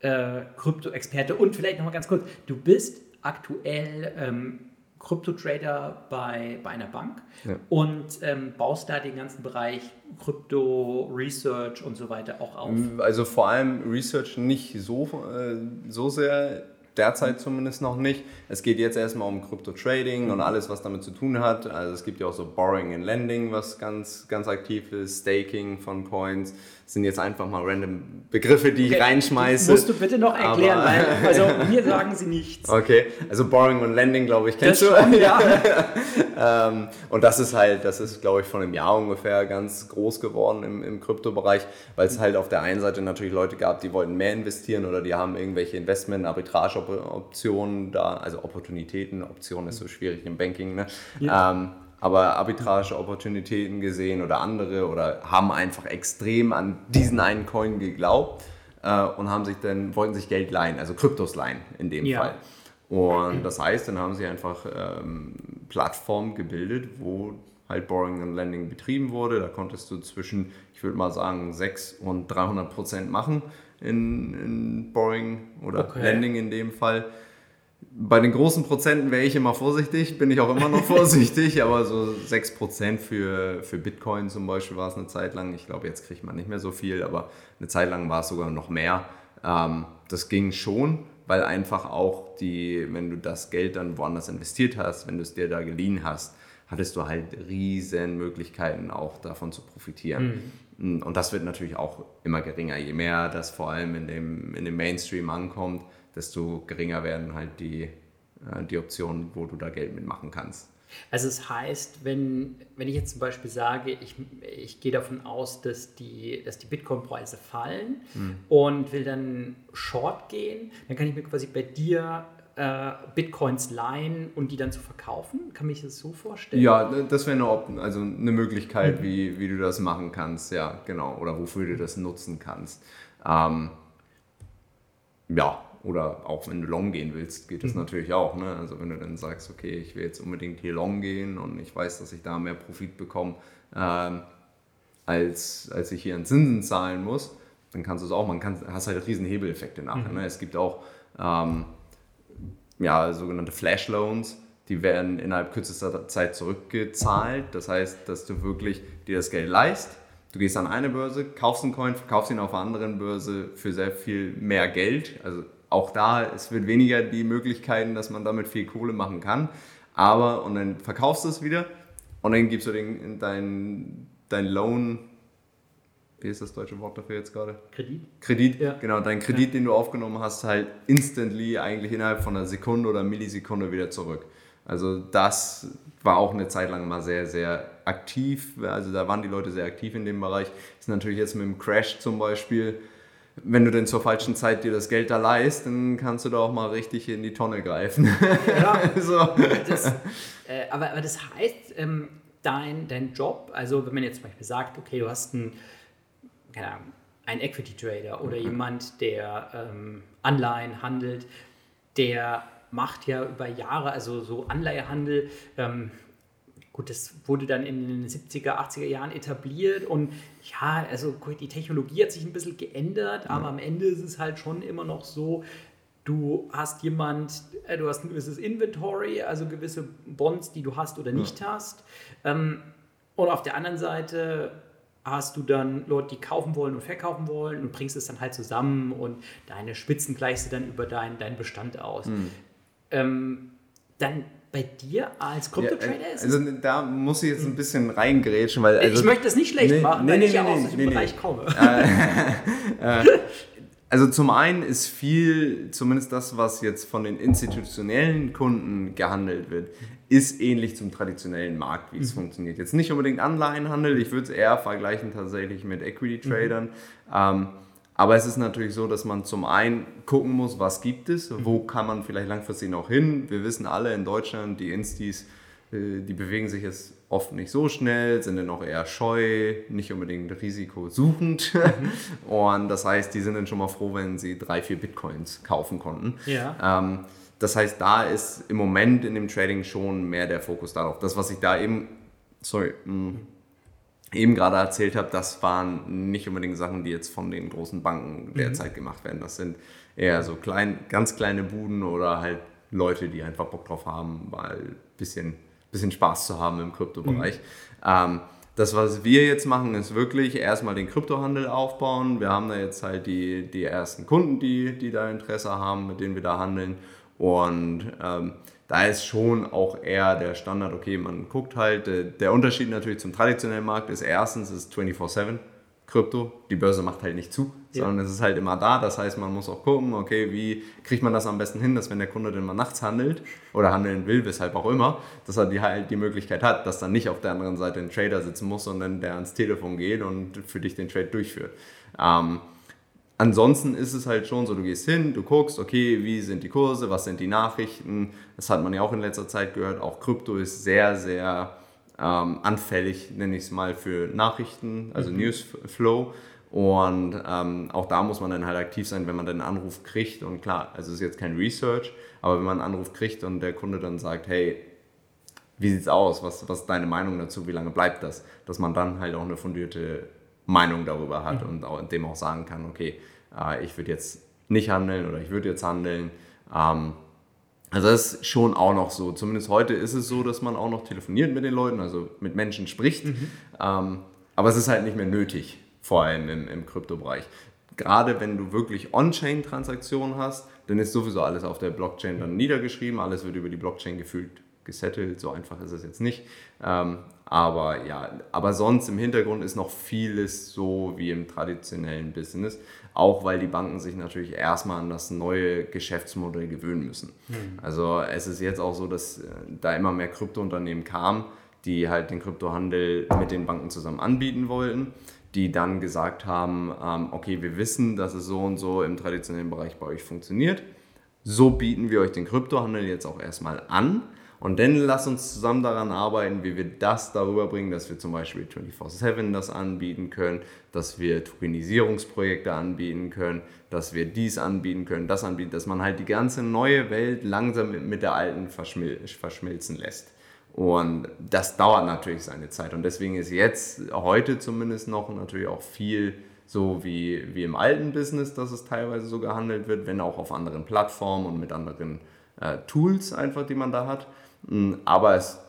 äh, Krypto-Experte und vielleicht nochmal ganz kurz, du bist aktuell ähm, Krypto-Trader bei, bei einer Bank ja. und ähm, baust da den ganzen Bereich Krypto-Research und so weiter auch auf. Also vor allem Research nicht so, äh, so sehr derzeit zumindest noch nicht. Es geht jetzt erstmal um Krypto-Trading und alles, was damit zu tun hat. Also es gibt ja auch so Borrowing and Lending, was ganz, ganz aktiv ist, Staking von Coins. Das sind jetzt einfach mal random Begriffe, die okay. ich reinschmeiße. Musst du bitte noch erklären, weil also mir sagen sie nichts. Okay, also Borrowing und Lending, glaube ich, kennst das du. Schon, ja. ähm, und das ist halt, das ist, glaube ich, von einem Jahr ungefähr ganz groß geworden im, im Kryptobereich, weil es halt auf der einen Seite natürlich Leute gab, die wollten mehr investieren oder die haben irgendwelche Investment, Arbitrage-Optionen da, also Opportunitäten, Optionen ist so schwierig im Banking, ne? Ja. Ähm, aber Arbitrage-Opportunitäten gesehen oder andere oder haben einfach extrem an diesen einen Coin geglaubt äh, und haben sich dann, wollten sich Geld leihen, also Kryptos leihen in dem ja. Fall. Und das heißt, dann haben sie einfach ähm, Plattformen gebildet, wo halt Borrowing und Lending betrieben wurde. Da konntest du zwischen, ich würde mal sagen, 6 und 300 Prozent machen in, in Borrowing oder okay. Lending in dem Fall. Bei den großen Prozenten wäre ich immer vorsichtig, bin ich auch immer noch vorsichtig, aber so 6% für, für Bitcoin zum Beispiel war es eine Zeit lang. Ich glaube, jetzt kriegt man nicht mehr so viel, aber eine Zeit lang war es sogar noch mehr. Ähm, das ging schon, weil einfach auch die, wenn du das Geld dann woanders investiert hast, wenn du es dir da geliehen hast, hattest du halt riesen Möglichkeiten auch davon zu profitieren. Mhm. Und das wird natürlich auch immer geringer. Je mehr das vor allem in dem, in dem Mainstream ankommt, desto geringer werden halt die, die Optionen, wo du da Geld mitmachen kannst. Also es das heißt, wenn, wenn ich jetzt zum Beispiel sage, ich, ich gehe davon aus, dass die, dass die Bitcoin-Preise fallen mhm. und will dann Short gehen, dann kann ich mir quasi bei dir äh, Bitcoins leihen und die dann zu verkaufen? Kann mich das so vorstellen? Ja, das wäre eine, also eine Möglichkeit, mhm. wie, wie du das machen kannst, ja, genau, oder wofür du das nutzen kannst. Ähm, ja, oder auch wenn du long gehen willst, geht das mhm. natürlich auch. Ne? Also wenn du dann sagst, okay, ich will jetzt unbedingt hier long gehen und ich weiß, dass ich da mehr Profit bekomme, ähm, als, als ich hier an Zinsen zahlen muss, dann kannst du es auch, man kann, hast halt riesen Hebeleffekte nachher. Mhm. Ne? Es gibt auch ähm, ja, sogenannte Flash Loans, die werden innerhalb kürzester Zeit zurückgezahlt. Das heißt, dass du wirklich dir das Geld leist Du gehst an eine Börse, kaufst einen Coin, verkaufst ihn auf einer anderen Börse für sehr viel mehr Geld. Also auch da, es wird weniger die Möglichkeiten, dass man damit viel Kohle machen kann. Aber, und dann verkaufst du es wieder und dann gibst du den, dein, dein Loan, wie ist das deutsche Wort dafür jetzt gerade? Kredit. Kredit, ja. genau, dein Kredit, ja. den du aufgenommen hast, halt instantly, eigentlich innerhalb von einer Sekunde oder Millisekunde wieder zurück. Also das war auch eine Zeit lang mal sehr, sehr aktiv. Also da waren die Leute sehr aktiv in dem Bereich. Ist natürlich jetzt mit dem Crash zum Beispiel wenn du denn zur falschen Zeit dir das Geld da leist, dann kannst du da auch mal richtig in die Tonne greifen. Ja, so. das, äh, aber, aber das heißt, ähm, dein, dein Job, also wenn man jetzt zum Beispiel sagt, okay, du hast einen, keine Ahnung, einen Equity Trader oder mhm. jemand, der ähm, Anleihen handelt, der macht ja über Jahre, also so Anleihehandel, ähm, Gut, das wurde dann in den 70er, 80er Jahren etabliert und ja, also die Technologie hat sich ein bisschen geändert, aber am Ende ist es halt schon immer noch so, du hast jemand, äh, du hast ein gewisses Inventory, also gewisse Bonds, die du hast oder nicht ja. hast. Ähm, und auf der anderen Seite hast du dann Leute, die kaufen wollen und verkaufen wollen und bringst es dann halt zusammen und deine Spitzen gleichst du dann über deinen dein Bestand aus. Mhm. Ähm, dann bei dir als Krypto-Trader ja, ist? Also da muss ich jetzt ein bisschen reingrätschen, weil... Also, ich möchte es nicht schlecht nee, machen, nee, weil nee, ich ja aus diesem Bereich komme. Äh, äh, also zum einen ist viel, zumindest das, was jetzt von den institutionellen Kunden gehandelt wird, ist ähnlich zum traditionellen Markt, wie es mhm. funktioniert. Jetzt nicht unbedingt Anleihenhandel, ich würde es eher vergleichen tatsächlich mit Equity-Tradern. Mhm. Ähm, aber es ist natürlich so, dass man zum einen gucken muss, was gibt es, wo kann man vielleicht langfristig noch hin. Wir wissen alle in Deutschland, die Instis, äh, die bewegen sich jetzt oft nicht so schnell, sind dann auch eher scheu, nicht unbedingt risikosuchend. Mhm. Und das heißt, die sind dann schon mal froh, wenn sie drei, vier Bitcoins kaufen konnten. Ja. Ähm, das heißt, da ist im Moment in dem Trading schon mehr der Fokus darauf. Das, was ich da eben, sorry, mh, mm, eben gerade erzählt habe, das waren nicht unbedingt Sachen, die jetzt von den großen Banken derzeit mhm. gemacht werden. Das sind eher so klein, ganz kleine Buden oder halt Leute, die einfach Bock drauf haben, mal ein bisschen, bisschen Spaß zu haben im Kryptobereich. Mhm. Ähm, das, was wir jetzt machen, ist wirklich erstmal den Kryptohandel aufbauen. Wir haben da jetzt halt die, die ersten Kunden, die, die da Interesse haben, mit denen wir da handeln. Und ähm, da ist schon auch eher der Standard, okay, man guckt halt, der Unterschied natürlich zum traditionellen Markt ist erstens, ist 24-7, Krypto. Die Börse macht halt nicht zu, ja. sondern es ist halt immer da. Das heißt, man muss auch gucken, okay, wie kriegt man das am besten hin, dass wenn der Kunde dann mal nachts handelt oder handeln will, weshalb auch immer, dass er die halt die Möglichkeit hat, dass dann nicht auf der anderen Seite ein Trader sitzen muss, sondern der ans Telefon geht und für dich den Trade durchführt. Ähm, ansonsten ist es halt schon so, du gehst hin, du guckst, okay, wie sind die Kurse, was sind die Nachrichten. Das hat man ja auch in letzter Zeit gehört. Auch Krypto ist sehr, sehr ähm, anfällig, nenne ich es mal, für Nachrichten, also mhm. Newsflow. Und ähm, auch da muss man dann halt aktiv sein, wenn man dann einen Anruf kriegt. Und klar, also es ist jetzt kein Research, aber wenn man einen Anruf kriegt und der Kunde dann sagt, hey, wie sieht's aus? Was, was ist deine Meinung dazu? Wie lange bleibt das? Dass man dann halt auch eine fundierte Meinung darüber hat mhm. und auch, dem auch sagen kann, okay, äh, ich würde jetzt nicht handeln oder ich würde jetzt handeln. Ähm, also das ist schon auch noch so. Zumindest heute ist es so, dass man auch noch telefoniert mit den Leuten, also mit Menschen spricht. Mhm. Ähm, aber es ist halt nicht mehr nötig, vor allem im, im Kryptobereich. Gerade wenn du wirklich On-Chain-Transaktionen hast, dann ist sowieso alles auf der Blockchain dann niedergeschrieben, alles wird über die Blockchain gefühlt gesettelt, so einfach ist es jetzt nicht. Ähm, aber ja, aber sonst im Hintergrund ist noch vieles so wie im traditionellen Business, auch weil die Banken sich natürlich erstmal an das neue Geschäftsmodell gewöhnen müssen. Mhm. Also es ist jetzt auch so, dass äh, da immer mehr Kryptounternehmen kamen, die halt den Kryptohandel mit den Banken zusammen anbieten wollten, die dann gesagt haben, ähm, okay, wir wissen, dass es so und so im traditionellen Bereich bei euch funktioniert. So bieten wir euch den Kryptohandel jetzt auch erstmal an und dann lass uns zusammen daran arbeiten, wie wir das darüber bringen, dass wir zum Beispiel 24-7 das anbieten können, dass wir Tokenisierungsprojekte anbieten können, dass wir dies anbieten können, das anbieten, dass man halt die ganze neue Welt langsam mit der alten verschmil verschmilzen lässt. Und das dauert natürlich seine Zeit. Und deswegen ist jetzt, heute zumindest noch, natürlich auch viel so wie, wie im alten Business, dass es teilweise so gehandelt wird, wenn auch auf anderen Plattformen und mit anderen äh, Tools einfach, die man da hat. Mm, aber es,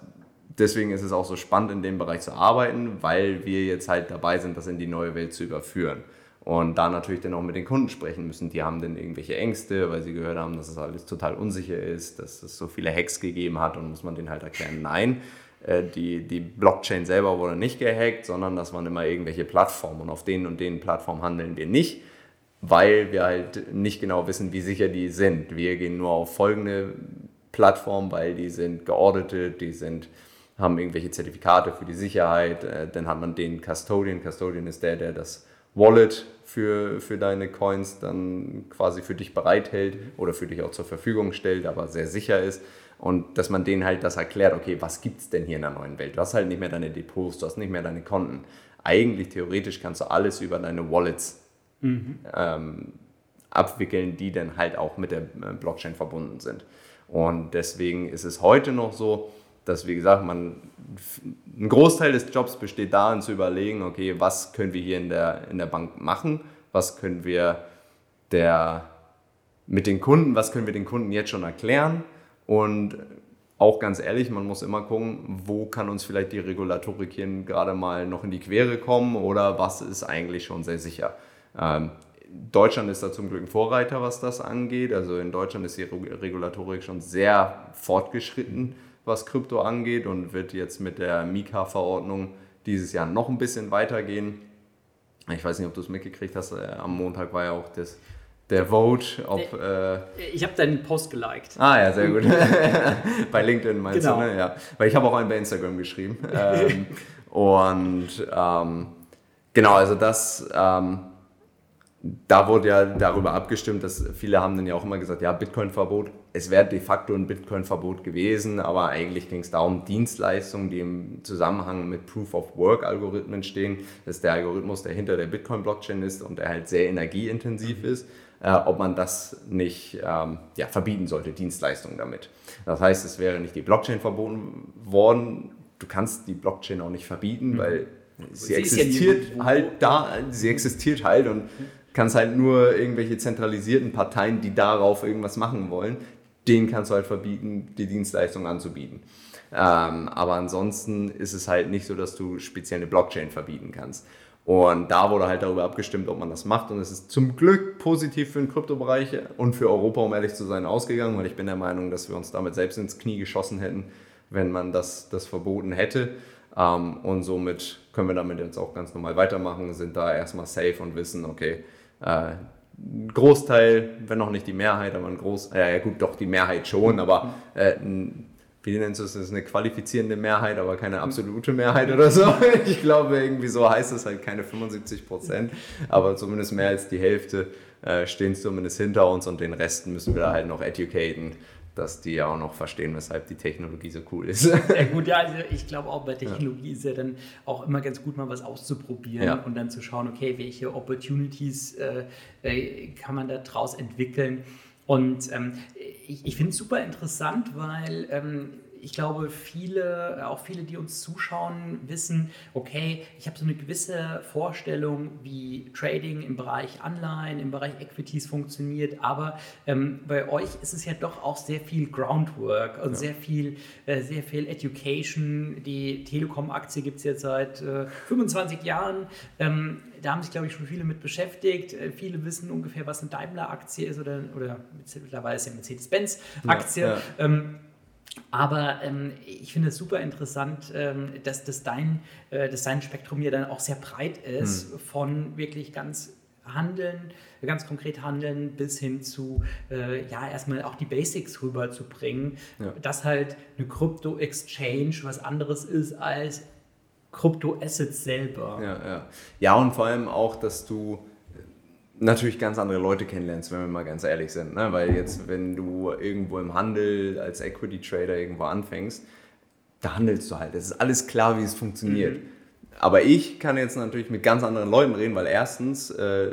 deswegen ist es auch so spannend, in dem Bereich zu arbeiten, weil wir jetzt halt dabei sind, das in die neue Welt zu überführen. Und da natürlich dann auch mit den Kunden sprechen müssen. Die haben dann irgendwelche Ängste, weil sie gehört haben, dass es alles total unsicher ist, dass es so viele Hacks gegeben hat und muss man denen halt erklären, nein, äh, die, die Blockchain selber wurde nicht gehackt, sondern das waren immer irgendwelche Plattformen und auf denen und den Plattformen handeln wir nicht, weil wir halt nicht genau wissen, wie sicher die sind. Wir gehen nur auf folgende Plattform, weil die sind geauditet, die sind, haben irgendwelche Zertifikate für die Sicherheit. Äh, dann hat man den Custodian. Custodian ist der, der das Wallet für, für deine Coins dann quasi für dich bereithält oder für dich auch zur Verfügung stellt, aber sehr sicher ist. Und dass man denen halt das erklärt, okay, was gibt es denn hier in der neuen Welt? Du hast halt nicht mehr deine Depots, du hast nicht mehr deine Konten. Eigentlich theoretisch kannst du alles über deine Wallets mhm. ähm, abwickeln, die dann halt auch mit der äh, Blockchain verbunden sind. Und deswegen ist es heute noch so, dass, wie gesagt, man, ein Großteil des Jobs besteht darin zu überlegen, okay, was können wir hier in der, in der Bank machen, was können wir der, mit den Kunden, was können wir den Kunden jetzt schon erklären und auch ganz ehrlich, man muss immer gucken, wo kann uns vielleicht die Regulatorik hier gerade mal noch in die Quere kommen oder was ist eigentlich schon sehr sicher. Deutschland ist da zum Glück ein Vorreiter, was das angeht. Also in Deutschland ist die Regulatorik schon sehr fortgeschritten, was Krypto angeht und wird jetzt mit der Mika-Verordnung dieses Jahr noch ein bisschen weitergehen. Ich weiß nicht, ob du es mitgekriegt hast. Äh, am Montag war ja auch das, der Vote, ob. Äh, ich habe deinen Post geliked. Ah ja, sehr gut. bei LinkedIn meinst genau. du, ne? Ja. Weil ich habe auch einen bei Instagram geschrieben. ähm, und ähm, genau, also das. Ähm, da wurde ja darüber abgestimmt, dass viele haben dann ja auch immer gesagt, ja, Bitcoin-Verbot, es wäre de facto ein Bitcoin-Verbot gewesen, aber eigentlich ging es darum, Dienstleistungen, die im Zusammenhang mit Proof-of-Work-Algorithmen stehen, das ist der Algorithmus, der hinter der Bitcoin-Blockchain ist und der halt sehr energieintensiv ist, äh, ob man das nicht ähm, ja, verbieten sollte, Dienstleistungen damit. Das heißt, es wäre nicht die Blockchain verboten worden, du kannst die Blockchain auch nicht verbieten, mhm. weil sie, sie existiert ja halt da, sie existiert halt und kannst halt nur irgendwelche zentralisierten Parteien, die darauf irgendwas machen wollen, denen kannst du halt verbieten, die Dienstleistung anzubieten. Ähm, aber ansonsten ist es halt nicht so, dass du speziell eine Blockchain verbieten kannst. Und da wurde halt darüber abgestimmt, ob man das macht. Und es ist zum Glück positiv für den Kryptobereich und für Europa, um ehrlich zu sein, ausgegangen, weil ich bin der Meinung, dass wir uns damit selbst ins Knie geschossen hätten, wenn man das, das verboten hätte. Ähm, und somit können wir damit jetzt auch ganz normal weitermachen, sind da erstmal safe und wissen, okay, äh, ein Großteil, wenn noch nicht die Mehrheit, aber ein Groß, ja, ja gut, doch die Mehrheit schon, aber äh, wie nennt es, das ist eine qualifizierende Mehrheit, aber keine absolute Mehrheit oder so. Ich glaube, irgendwie so heißt es halt keine 75 Prozent, aber zumindest mehr als die Hälfte äh, stehen zumindest hinter uns und den Resten müssen wir halt noch educaten dass die ja auch noch verstehen, weshalb die Technologie so cool ist. Ja gut, ja, also ich glaube auch bei Technologie ja. ist ja dann auch immer ganz gut, mal was auszuprobieren ja. und dann zu schauen, okay, welche Opportunities äh, äh kann man da draus entwickeln. Und ähm, ich, ich finde es super interessant, weil ähm, ich glaube, viele, auch viele, die uns zuschauen, wissen, okay, ich habe so eine gewisse Vorstellung, wie Trading im Bereich Anleihen, im Bereich Equities funktioniert, aber ähm, bei euch ist es ja doch auch sehr viel Groundwork und ja. sehr viel, äh, sehr viel Education. Die Telekom-Aktie gibt es jetzt seit äh, 25 Jahren. Ähm, da haben sich, glaube ich, schon viele mit beschäftigt. Äh, viele wissen ungefähr, was eine Daimler-Aktie ist oder, oder mittlerweile ist ja Mercedes-Benz-Aktie. Ja, ja. ähm, aber ähm, ich finde es super interessant, ähm, dass, dass, dein, äh, dass dein Spektrum ja dann auch sehr breit ist, hm. von wirklich ganz Handeln, ganz konkret Handeln bis hin zu, äh, ja, erstmal auch die Basics rüberzubringen, ja. dass halt eine Krypto-Exchange was anderes ist als Krypto-Assets selber. Ja, ja. ja, und vor allem auch, dass du natürlich ganz andere Leute kennenlernst, wenn wir mal ganz ehrlich sind. Ne? Weil jetzt, wenn du irgendwo im Handel als Equity Trader irgendwo anfängst, da handelst du halt. Es ist alles klar, wie es funktioniert. Mhm. Aber ich kann jetzt natürlich mit ganz anderen Leuten reden, weil erstens äh,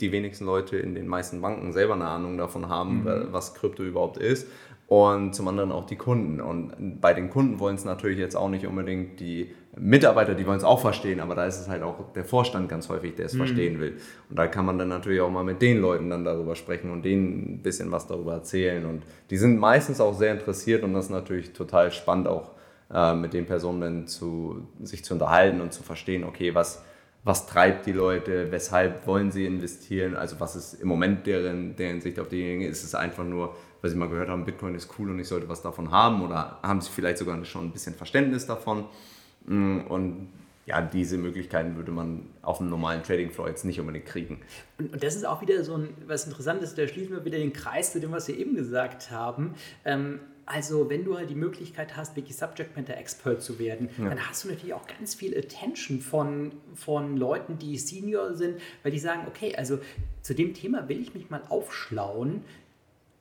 die wenigsten Leute in den meisten Banken selber eine Ahnung davon haben, mhm. was Krypto überhaupt ist und zum anderen auch die Kunden. Und bei den Kunden wollen es natürlich jetzt auch nicht unbedingt die Mitarbeiter, die wollen es auch verstehen, aber da ist es halt auch der Vorstand ganz häufig, der es mhm. verstehen will. Und da kann man dann natürlich auch mal mit den Leuten dann darüber sprechen und denen ein bisschen was darüber erzählen. Und die sind meistens auch sehr interessiert und das ist natürlich total spannend auch äh, mit den Personen dann zu, sich zu unterhalten und zu verstehen, okay, was, was treibt die Leute, weshalb wollen sie investieren, also was ist im Moment deren, deren Sicht auf diejenigen, ist es einfach nur, weil sie mal gehört haben, Bitcoin ist cool und ich sollte was davon haben oder haben sie vielleicht sogar schon ein bisschen Verständnis davon und ja, diese Möglichkeiten würde man auf einem normalen Trading Floor jetzt nicht unbedingt kriegen. Und, und das ist auch wieder so ein, was Interessantes, da schließen wir wieder den Kreis zu dem, was wir eben gesagt haben. Ähm, also, wenn du halt die Möglichkeit hast, wirklich Subject Matter Expert zu werden, ja. dann hast du natürlich auch ganz viel Attention von, von Leuten, die Senior sind, weil die sagen, okay, also zu dem Thema will ich mich mal aufschlauen.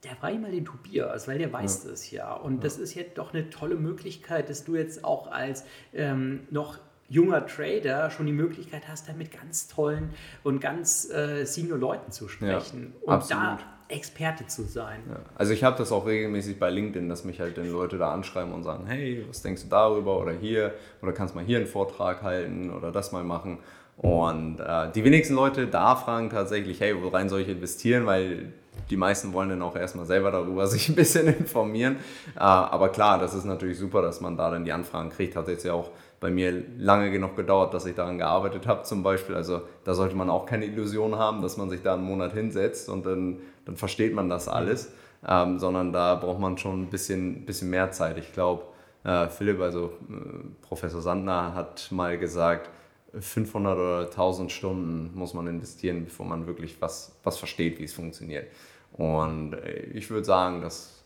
Der frage ich mal den Tobias, weil der weiß ja. das ja. Und ja. das ist jetzt doch eine tolle Möglichkeit, dass du jetzt auch als ähm, noch junger Trader schon die Möglichkeit hast, da mit ganz tollen und ganz äh, senior Leuten zu sprechen. Ja, und absolut. da Experte zu sein. Ja. Also ich habe das auch regelmäßig bei LinkedIn, dass mich halt dann Leute da anschreiben und sagen, hey, was denkst du darüber oder hier oder kannst mal hier einen Vortrag halten oder das mal machen. Und äh, die wenigsten Leute da fragen tatsächlich, hey, worein soll ich investieren, weil die meisten wollen dann auch erstmal selber darüber sich ein bisschen informieren. Äh, aber klar, das ist natürlich super, dass man da dann die Anfragen kriegt. Hat jetzt ja auch bei mir lange genug gedauert, dass ich daran gearbeitet habe zum Beispiel. Also da sollte man auch keine Illusion haben, dass man sich da einen Monat hinsetzt und dann, dann versteht man das alles, ähm, sondern da braucht man schon ein bisschen, bisschen mehr Zeit. Ich glaube, äh, Philipp, also äh, Professor Sandner hat mal gesagt, 500 oder 1000 Stunden muss man investieren, bevor man wirklich was, was versteht, wie es funktioniert. Und äh, ich würde sagen, dass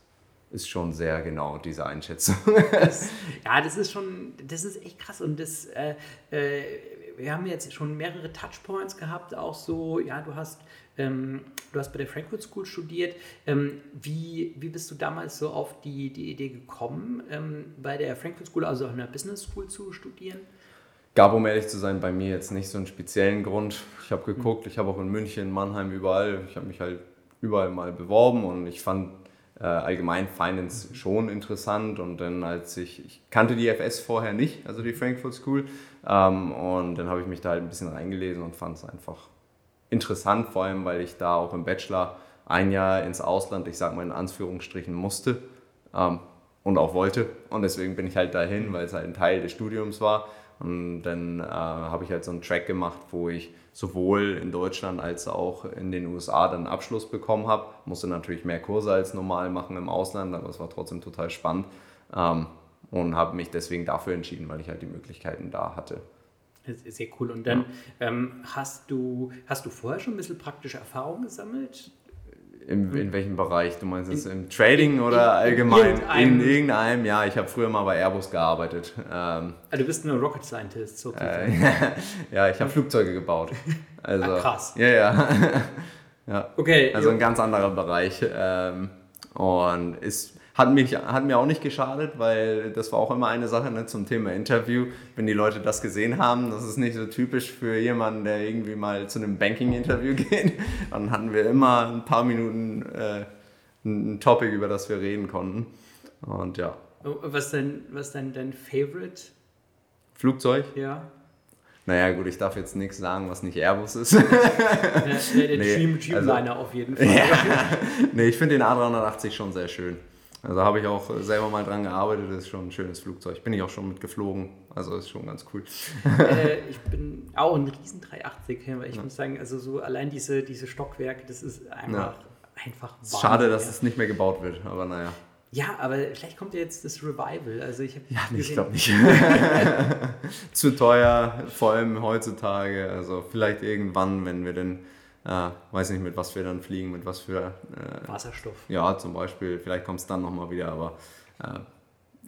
ist schon sehr genau, diese Einschätzung. ja, das ist schon, das ist echt krass. Und das, äh, äh, wir haben jetzt schon mehrere Touchpoints gehabt, auch so, ja, du hast, ähm, du hast bei der Frankfurt School studiert. Ähm, wie, wie bist du damals so auf die, die Idee gekommen, ähm, bei der Frankfurt School, also an der Business School zu studieren? Gab, um ehrlich zu sein, bei mir jetzt nicht so einen speziellen Grund. Ich habe geguckt, ich habe auch in München, Mannheim, überall, ich habe mich halt überall mal beworben und ich fand äh, allgemein Finance schon interessant. Und dann als ich, ich kannte die FS vorher nicht, also die Frankfurt School, ähm, und dann habe ich mich da halt ein bisschen reingelesen und fand es einfach interessant, vor allem weil ich da auch im Bachelor ein Jahr ins Ausland, ich sage mal in Anführungsstrichen, musste ähm, und auch wollte. Und deswegen bin ich halt dahin, weil es halt ein Teil des Studiums war. Und dann äh, habe ich halt so einen Track gemacht, wo ich sowohl in Deutschland als auch in den USA dann einen Abschluss bekommen habe. Musste natürlich mehr Kurse als normal machen im Ausland, aber es war trotzdem total spannend. Ähm, und habe mich deswegen dafür entschieden, weil ich halt die Möglichkeiten da hatte. Sehr cool. Und dann ja. ähm, hast, du, hast du vorher schon ein bisschen praktische Erfahrung gesammelt? In, in welchem Bereich? Du meinst es im Trading in, oder in, allgemein? Irgendeinem. In irgendeinem, ja. Ich habe früher mal bei Airbus gearbeitet. Ähm, also du bist ein Rocket Scientist sozusagen. Äh, ja, ich habe Flugzeuge gebaut. Also, ah, krass. Ja, ja. ja. Okay. Also jo. ein ganz anderer Bereich. Ähm, und ist hat, mich, hat mir auch nicht geschadet, weil das war auch immer eine Sache ne, zum Thema Interview. Wenn die Leute das gesehen haben, das ist nicht so typisch für jemanden, der irgendwie mal zu einem Banking-Interview geht, dann hatten wir immer ein paar Minuten äh, ein Topic, über das wir reden konnten. Und ja. Was denn, was denn dein Favorite? Flugzeug? Ja. Naja, gut, ich darf jetzt nichts sagen, was nicht Airbus ist. ja, der nee, Dream, Dreamliner also, auf jeden Fall. Ja, nee, ich finde den A380 schon sehr schön. Also habe ich auch selber mal dran gearbeitet, das ist schon ein schönes Flugzeug. Bin ich auch schon mitgeflogen, also ist schon ganz cool. Äh, ich bin auch ein riesen 380 weil ich ja. muss sagen, also so allein diese, diese Stockwerke, das ist einfach, ja. einfach Schade, dass es nicht mehr gebaut wird, aber naja. Ja, aber vielleicht kommt ja jetzt das Revival. Also ich ja, nee, ich glaube nicht. Zu teuer, vor allem heutzutage. Also vielleicht irgendwann, wenn wir denn äh, weiß nicht, mit was wir dann fliegen, mit was für. Äh, Wasserstoff. Ja, zum Beispiel. Vielleicht kommt es dann nochmal wieder, aber äh,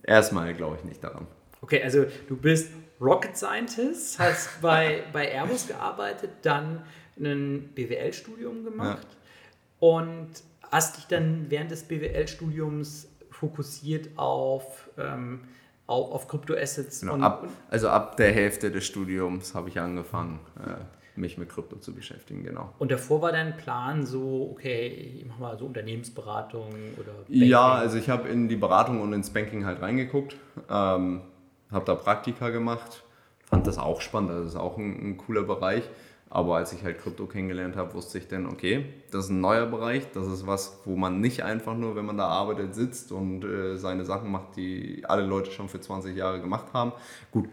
erstmal glaube ich nicht daran. Okay, also du bist Rocket Scientist, hast bei, bei Airbus gearbeitet, dann ein BWL-Studium gemacht ja. und hast dich dann während des BWL-Studiums fokussiert auf, ähm, auf, auf Kryptoassets. Genau, ab, also ab der Hälfte des Studiums habe ich angefangen. Äh, mich mit Krypto zu beschäftigen, genau. Und davor war dein Plan so, okay, ich mache mal so Unternehmensberatung oder Banking? Ja, also ich habe in die Beratung und ins Banking halt reingeguckt, ähm, habe da Praktika gemacht, fand das auch spannend, das ist auch ein, ein cooler Bereich. Aber als ich halt Krypto kennengelernt habe, wusste ich dann, okay, das ist ein neuer Bereich, das ist was, wo man nicht einfach nur, wenn man da arbeitet, sitzt und äh, seine Sachen macht, die alle Leute schon für 20 Jahre gemacht haben. Gut,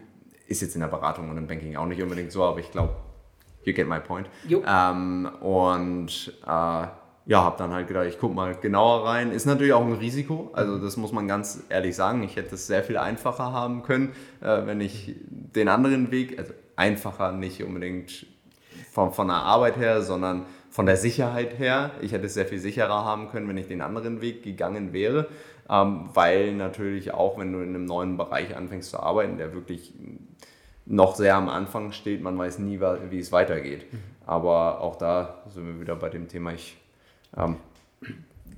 ist jetzt in der Beratung und im Banking auch nicht unbedingt so, aber ich glaube, you get my point. Ähm, und äh, ja, habe dann halt gedacht, ich gucke mal genauer rein. Ist natürlich auch ein Risiko, also das muss man ganz ehrlich sagen. Ich hätte es sehr viel einfacher haben können, äh, wenn ich den anderen Weg, also einfacher nicht unbedingt von, von der Arbeit her, sondern von der Sicherheit her. Ich hätte es sehr viel sicherer haben können, wenn ich den anderen Weg gegangen wäre, ähm, weil natürlich auch, wenn du in einem neuen Bereich anfängst zu arbeiten, der wirklich noch sehr am Anfang steht. Man weiß nie, wie es weitergeht. Mhm. Aber auch da sind wir wieder bei dem Thema, ich ähm,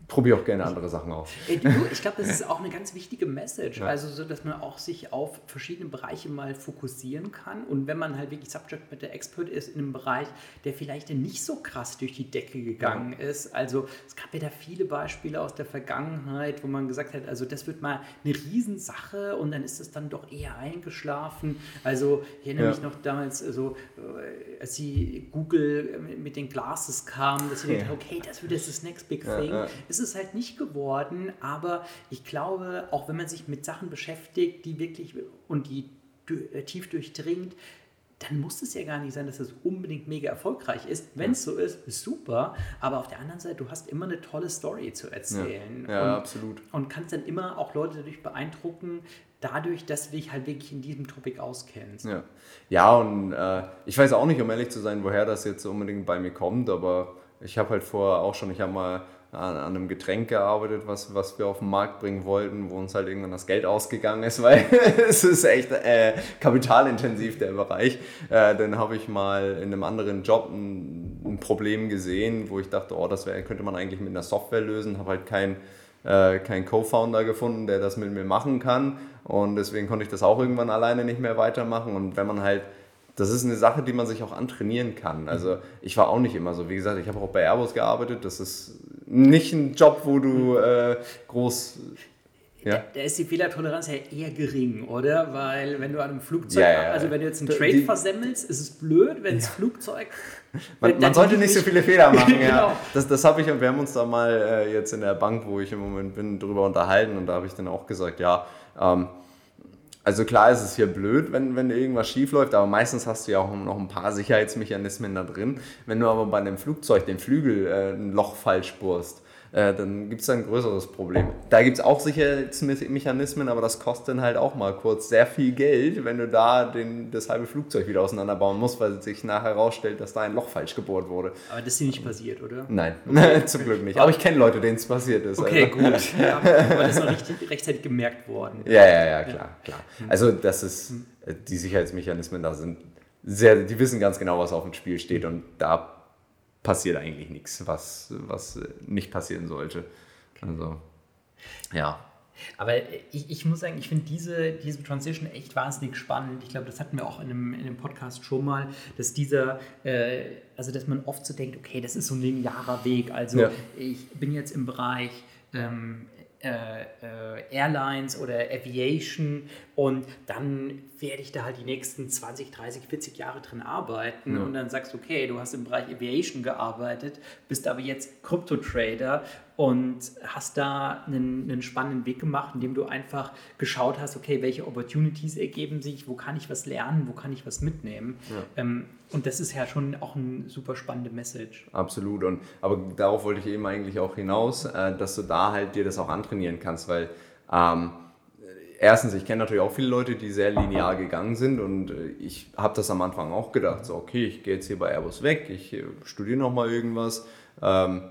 probiere auch gerne andere Sachen aus. Ey, du, ich glaube, das ist auch eine ganz wichtige Message. Ja. Also, so, dass man auch sich auf verschiedene Bereiche mal fokussieren kann. Und wenn man halt wirklich Subject Matter Expert ist in einem Bereich, der vielleicht nicht so krass durch die Decke gegangen ja. ist. Also, es gab ja da viele Beispiele aus der Vergangenheit, wo man gesagt hat, also, das wird mal eine Riesensache und dann ist es dann doch eher eingeschlafen. Also, ich erinnere ja. mich noch damals, also, als sie Google mit den Glasses kam, dass sie ja. dachten, okay, das wird jetzt das Next Big Thing. Es ist halt nicht geworden, aber ich glaube, auch wenn man sich mit Sachen beschäftigt, die wirklich und die äh, tief durchdringt, dann muss es ja gar nicht sein, dass es unbedingt mega erfolgreich ist. Wenn es so ist, ist super. Aber auf der anderen Seite, du hast immer eine tolle Story zu erzählen. Ja, ja und, absolut. Und kannst dann immer auch Leute dadurch beeindrucken, dadurch, dass du dich halt wirklich in diesem Topic auskennst. Ja, ja und äh, ich weiß auch nicht, um ehrlich zu sein, woher das jetzt unbedingt bei mir kommt, aber ich habe halt vorher auch schon, ich habe mal an, einem Getränk gearbeitet, was, was wir auf den Markt bringen wollten, wo uns halt irgendwann das Geld ausgegangen ist, weil es ist echt äh, kapitalintensiv, der Bereich. Äh, dann habe ich mal in einem anderen Job ein, ein Problem gesehen, wo ich dachte, oh, das wär, könnte man eigentlich mit einer Software lösen, habe halt kein äh, keinen Co-Founder gefunden, der das mit mir machen kann. Und deswegen konnte ich das auch irgendwann alleine nicht mehr weitermachen. Und wenn man halt das ist eine Sache, die man sich auch antrainieren kann. Also ich war auch nicht immer so. Wie gesagt, ich habe auch bei Airbus gearbeitet. Das ist nicht ein Job, wo du äh, groß... Ja. Da, ist die Fehlertoleranz ja eher gering, oder? Weil wenn du an einem Flugzeug, ja, ja, also wenn du jetzt einen Trade die, versemmelst, ist es blöd, wenn das Flugzeug... Man, man sollte nicht so viele Fehler machen, ja. genau. Das, das habe ich und wir haben uns da mal äh, jetzt in der Bank, wo ich im Moment bin, drüber unterhalten und da habe ich dann auch gesagt, ja, ähm, also klar ist es hier blöd, wenn, wenn irgendwas schief läuft, aber meistens hast du ja auch noch ein paar Sicherheitsmechanismen da drin. Wenn du aber bei einem Flugzeug den Flügel äh, ein Loch falsch bohrst, äh, dann gibt es ein größeres Problem. Da gibt es auch Sicherheitsmechanismen, aber das kostet dann halt auch mal kurz sehr viel Geld, wenn du da den, das halbe Flugzeug wieder auseinanderbauen musst, weil sich nachher herausstellt, dass da ein Loch falsch gebohrt wurde. Aber das ist dir nicht passiert, oder? Nein, okay. zum Glück nicht. Aber ich kenne Leute, denen es passiert ist. Okay, also. gut. Ja, aber das ist noch richtig, rechtzeitig gemerkt worden. Ja, ja, ja, klar, klar. Also das ist, äh, die Sicherheitsmechanismen da sind sehr, die wissen ganz genau, was auf dem Spiel steht und da passiert eigentlich nichts, was, was nicht passieren sollte. Also, ja. Aber ich, ich muss sagen, ich finde diese, diese Transition echt wahnsinnig spannend. Ich glaube, das hatten wir auch in einem, in einem Podcast schon mal, dass dieser, äh, also dass man oft so denkt, okay, das ist so ein linearer Weg. Also ja. ich bin jetzt im Bereich ähm, äh, äh, Airlines oder Aviation und dann werde ich da halt die nächsten 20, 30, 40 Jahre drin arbeiten ja. und dann sagst du, okay, du hast im Bereich Aviation gearbeitet, bist aber jetzt Krypto-Trader und hast da einen, einen, spannenden Weg gemacht, indem du einfach geschaut hast, okay, welche Opportunities ergeben sich, wo kann ich was lernen, wo kann ich was mitnehmen. Ja. Ähm, und das ist ja schon auch eine super spannende Message. Absolut. Und, aber darauf wollte ich eben eigentlich auch hinaus, äh, dass du da halt dir das auch antrainieren kannst, weil ähm, erstens, ich kenne natürlich auch viele Leute, die sehr linear gegangen sind und äh, ich habe das am Anfang auch gedacht, so okay, ich gehe jetzt hier bei Airbus weg, ich äh, studiere nochmal irgendwas. Ähm,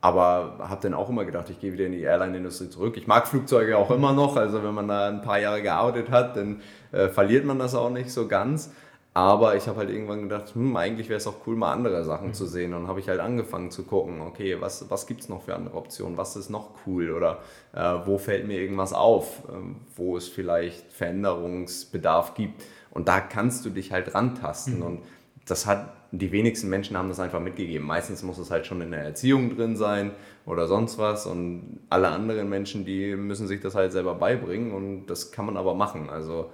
aber habe dann auch immer gedacht, ich gehe wieder in die Airline-Industrie zurück. Ich mag Flugzeuge auch immer noch, also wenn man da ein paar Jahre gearbeitet hat, dann äh, verliert man das auch nicht so ganz. Aber ich habe halt irgendwann gedacht, hm, eigentlich wäre es auch cool, mal andere Sachen mhm. zu sehen. Und habe ich halt angefangen zu gucken, okay, was, was gibt es noch für andere Optionen? Was ist noch cool? Oder äh, wo fällt mir irgendwas auf, äh, wo es vielleicht Veränderungsbedarf gibt? Und da kannst du dich halt rantasten. Mhm. Und das hat die wenigsten Menschen haben das einfach mitgegeben. Meistens muss es halt schon in der Erziehung drin sein oder sonst was. Und alle anderen Menschen, die müssen sich das halt selber beibringen und das kann man aber machen. Also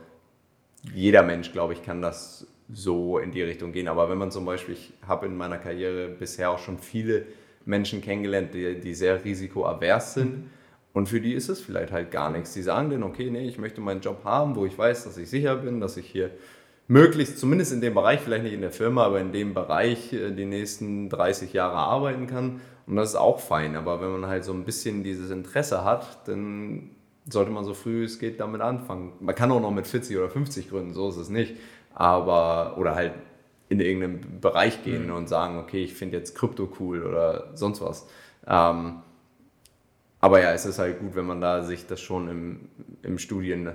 jeder Mensch, glaube ich, kann das so in die Richtung gehen. Aber wenn man zum Beispiel, ich habe in meiner Karriere bisher auch schon viele Menschen kennengelernt, die, die sehr risikoavers sind. Und für die ist es vielleicht halt gar nichts. Die sagen dann, okay, nee, ich möchte meinen Job haben, wo ich weiß, dass ich sicher bin, dass ich hier möglichst, zumindest in dem Bereich, vielleicht nicht in der Firma, aber in dem Bereich äh, die nächsten 30 Jahre arbeiten kann. Und das ist auch fein. Aber wenn man halt so ein bisschen dieses Interesse hat, dann sollte man so früh es geht damit anfangen. Man kann auch noch mit 40 oder 50 gründen, so ist es nicht. Aber, oder halt in irgendeinen Bereich gehen mhm. und sagen, okay, ich finde jetzt Krypto cool oder sonst was. Ähm, aber ja, es ist halt gut, wenn man da sich das schon im, im Studien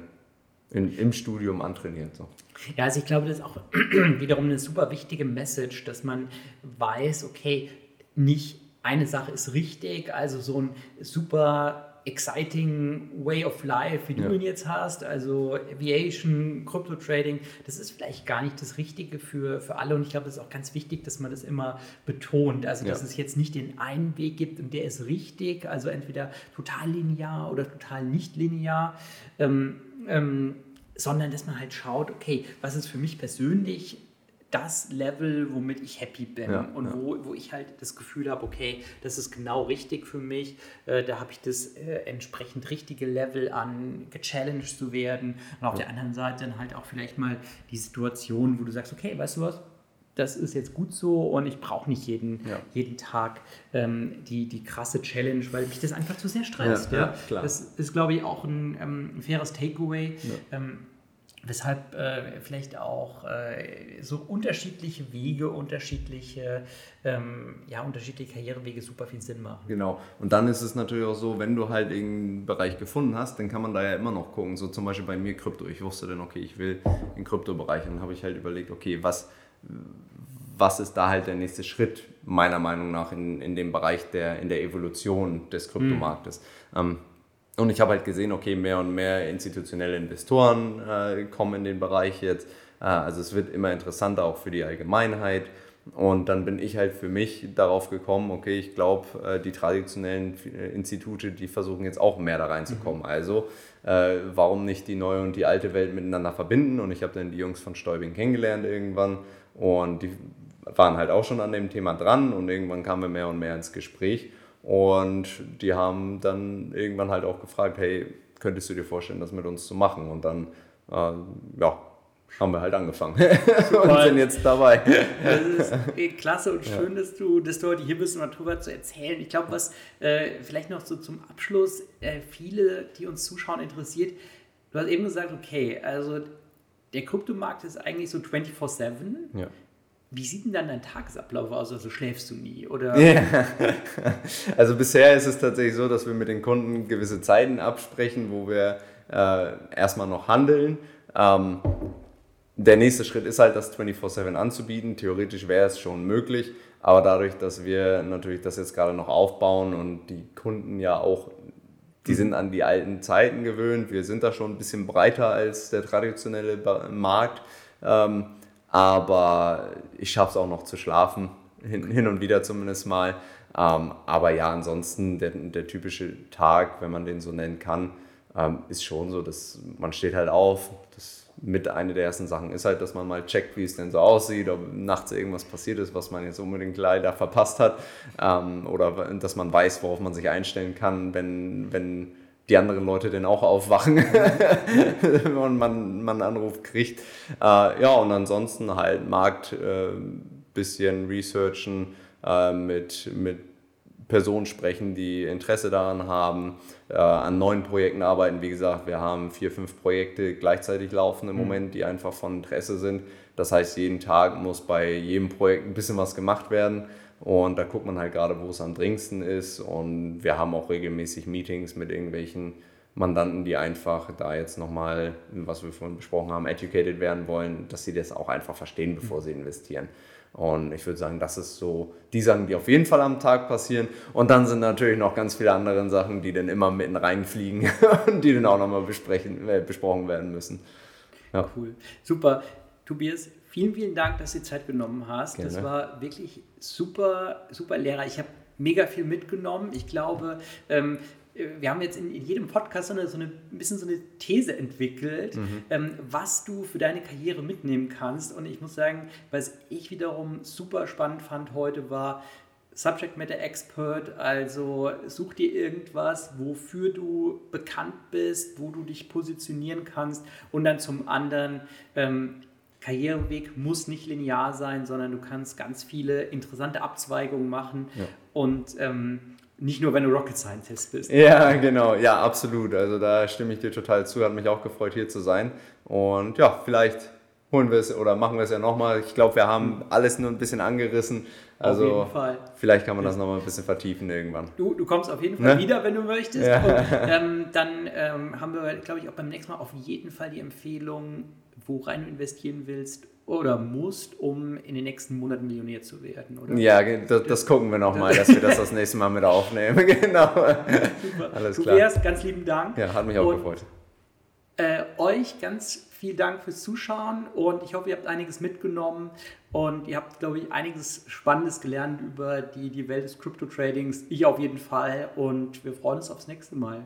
in, im Studium antrainiert. So. Ja, also ich glaube, das ist auch wiederum eine super wichtige Message, dass man weiß, okay, nicht eine Sache ist richtig, also so ein super exciting way of life, wie du ja. ihn jetzt hast, also Aviation, Crypto Trading, das ist vielleicht gar nicht das Richtige für, für alle und ich glaube, es ist auch ganz wichtig, dass man das immer betont, also dass ja. es jetzt nicht den einen Weg gibt und der ist richtig, also entweder total linear oder total nicht linear. Ähm, ähm, sondern dass man halt schaut, okay, was ist für mich persönlich das Level, womit ich happy bin ja, und ja. Wo, wo ich halt das Gefühl habe, okay, das ist genau richtig für mich, äh, da habe ich das äh, entsprechend richtige Level an gechallenged zu werden und auf ja. der anderen Seite dann halt auch vielleicht mal die Situation, wo du sagst, okay, weißt du was, das ist jetzt gut so und ich brauche nicht jeden, ja. jeden Tag ähm, die, die krasse Challenge, weil mich das einfach zu sehr stresst. Ja, ja. Das ist, glaube ich, auch ein ähm, faires Takeaway. Ähm, weshalb äh, vielleicht auch äh, so unterschiedliche Wege, unterschiedliche, ähm, ja, unterschiedliche Karrierewege super viel Sinn machen. Genau. Und dann ist es natürlich auch so, wenn du halt irgendeinen Bereich gefunden hast, dann kann man da ja immer noch gucken. So zum Beispiel bei mir Krypto. Ich wusste dann, okay, ich will den Kryptobereich. Und dann habe ich halt überlegt, okay, was was ist da halt der nächste Schritt, meiner Meinung nach, in, in dem Bereich der, in der Evolution des Kryptomarktes. Mhm. Ähm, und ich habe halt gesehen, okay, mehr und mehr institutionelle Investoren äh, kommen in den Bereich jetzt. Äh, also es wird immer interessanter auch für die Allgemeinheit. Und dann bin ich halt für mich darauf gekommen, okay, ich glaube, äh, die traditionellen äh, Institute, die versuchen jetzt auch mehr da reinzukommen. Mhm. Also äh, warum nicht die neue und die alte Welt miteinander verbinden? Und ich habe dann die Jungs von Stäubing kennengelernt irgendwann und die waren halt auch schon an dem Thema dran und irgendwann kamen wir mehr und mehr ins Gespräch und die haben dann irgendwann halt auch gefragt, hey, könntest du dir vorstellen, das mit uns zu machen? Und dann, äh, ja, haben wir halt angefangen und sind jetzt dabei. Das ist klasse und schön, ja. dass, du, dass du heute hier bist, um darüber zu erzählen. Ich glaube, was äh, vielleicht noch so zum Abschluss äh, viele, die uns zuschauen, interessiert, du hast eben gesagt, okay, also der Kryptomarkt ist eigentlich so 24-7. Ja. Wie sieht denn dann dein Tagesablauf aus? Also schläfst du nie? Oder? Ja. Also bisher ist es tatsächlich so, dass wir mit den Kunden gewisse Zeiten absprechen, wo wir äh, erstmal noch handeln. Ähm, der nächste Schritt ist halt, das 24-7 anzubieten. Theoretisch wäre es schon möglich, aber dadurch, dass wir natürlich das jetzt gerade noch aufbauen und die Kunden ja auch, die sind an die alten Zeiten gewöhnt, wir sind da schon ein bisschen breiter als der traditionelle Markt, ähm, aber ich schaffe es auch noch zu schlafen, hin, hin und wieder zumindest mal. Ähm, aber ja, ansonsten der, der typische Tag, wenn man den so nennen kann, ähm, ist schon so, dass man steht halt auf, das mit einer der ersten Sachen ist halt, dass man mal checkt, wie es denn so aussieht, ob nachts irgendwas passiert ist, was man jetzt unbedingt leider verpasst hat. Ähm, oder dass man weiß, worauf man sich einstellen kann, wenn, wenn die anderen Leute denn auch aufwachen und man, man einen Anruf kriegt. Äh, ja, und ansonsten halt Markt, äh, bisschen researchen, äh, mit, mit Personen sprechen, die Interesse daran haben, äh, an neuen Projekten arbeiten. Wie gesagt, wir haben vier, fünf Projekte gleichzeitig laufen im mhm. Moment, die einfach von Interesse sind. Das heißt, jeden Tag muss bei jedem Projekt ein bisschen was gemacht werden. Und da guckt man halt gerade, wo es am dringendsten ist. Und wir haben auch regelmäßig Meetings mit irgendwelchen Mandanten, die einfach da jetzt nochmal, was wir vorhin besprochen haben, educated werden wollen, dass sie das auch einfach verstehen, bevor sie investieren. Und ich würde sagen, das ist so die Sachen, die auf jeden Fall am Tag passieren. Und dann sind natürlich noch ganz viele andere Sachen, die dann immer mitten reinfliegen und die dann auch nochmal besprechen, äh, besprochen werden müssen. Ja. Cool. Super. Tobias, vielen, vielen Dank, dass du dir Zeit genommen hast. Gerne. Das war wirklich super, super lehrreich. Ich habe mega viel mitgenommen. Ich glaube, ähm, wir haben jetzt in, in jedem Podcast so eine, so eine, ein bisschen so eine These entwickelt, mhm. ähm, was du für deine Karriere mitnehmen kannst. Und ich muss sagen, was ich wiederum super spannend fand heute war, Subject Matter Expert, also such dir irgendwas, wofür du bekannt bist, wo du dich positionieren kannst und dann zum anderen ähm, Karriereweg muss nicht linear sein, sondern du kannst ganz viele interessante Abzweigungen machen ja. und ähm, nicht nur, wenn du Rocket Scientist bist. Ja, genau. Ja, absolut. Also da stimme ich dir total zu. Hat mich auch gefreut, hier zu sein. Und ja, vielleicht holen wir es oder machen wir es ja nochmal. Ich glaube, wir haben alles nur ein bisschen angerissen. Also auf jeden Fall. vielleicht kann man das nochmal ein bisschen vertiefen irgendwann. Du, du kommst auf jeden Fall ne? wieder, wenn du möchtest. Ja. Und ähm, dann ähm, haben wir, glaube ich, auch beim nächsten Mal auf jeden Fall die Empfehlung, worein du investieren willst oder musst, um in den nächsten Monaten Millionär zu werden, oder? Ja, das, das gucken wir nochmal, dass wir das das nächste Mal mit aufnehmen. genau. Super. Alles klar. Tobias, ganz lieben Dank. Ja, hat mich auch und, gefreut. Äh, euch ganz vielen Dank fürs Zuschauen und ich hoffe, ihr habt einiges mitgenommen und ihr habt, glaube ich, einiges Spannendes gelernt über die, die Welt des Crypto-Tradings. Ich auf jeden Fall und wir freuen uns aufs nächste Mal.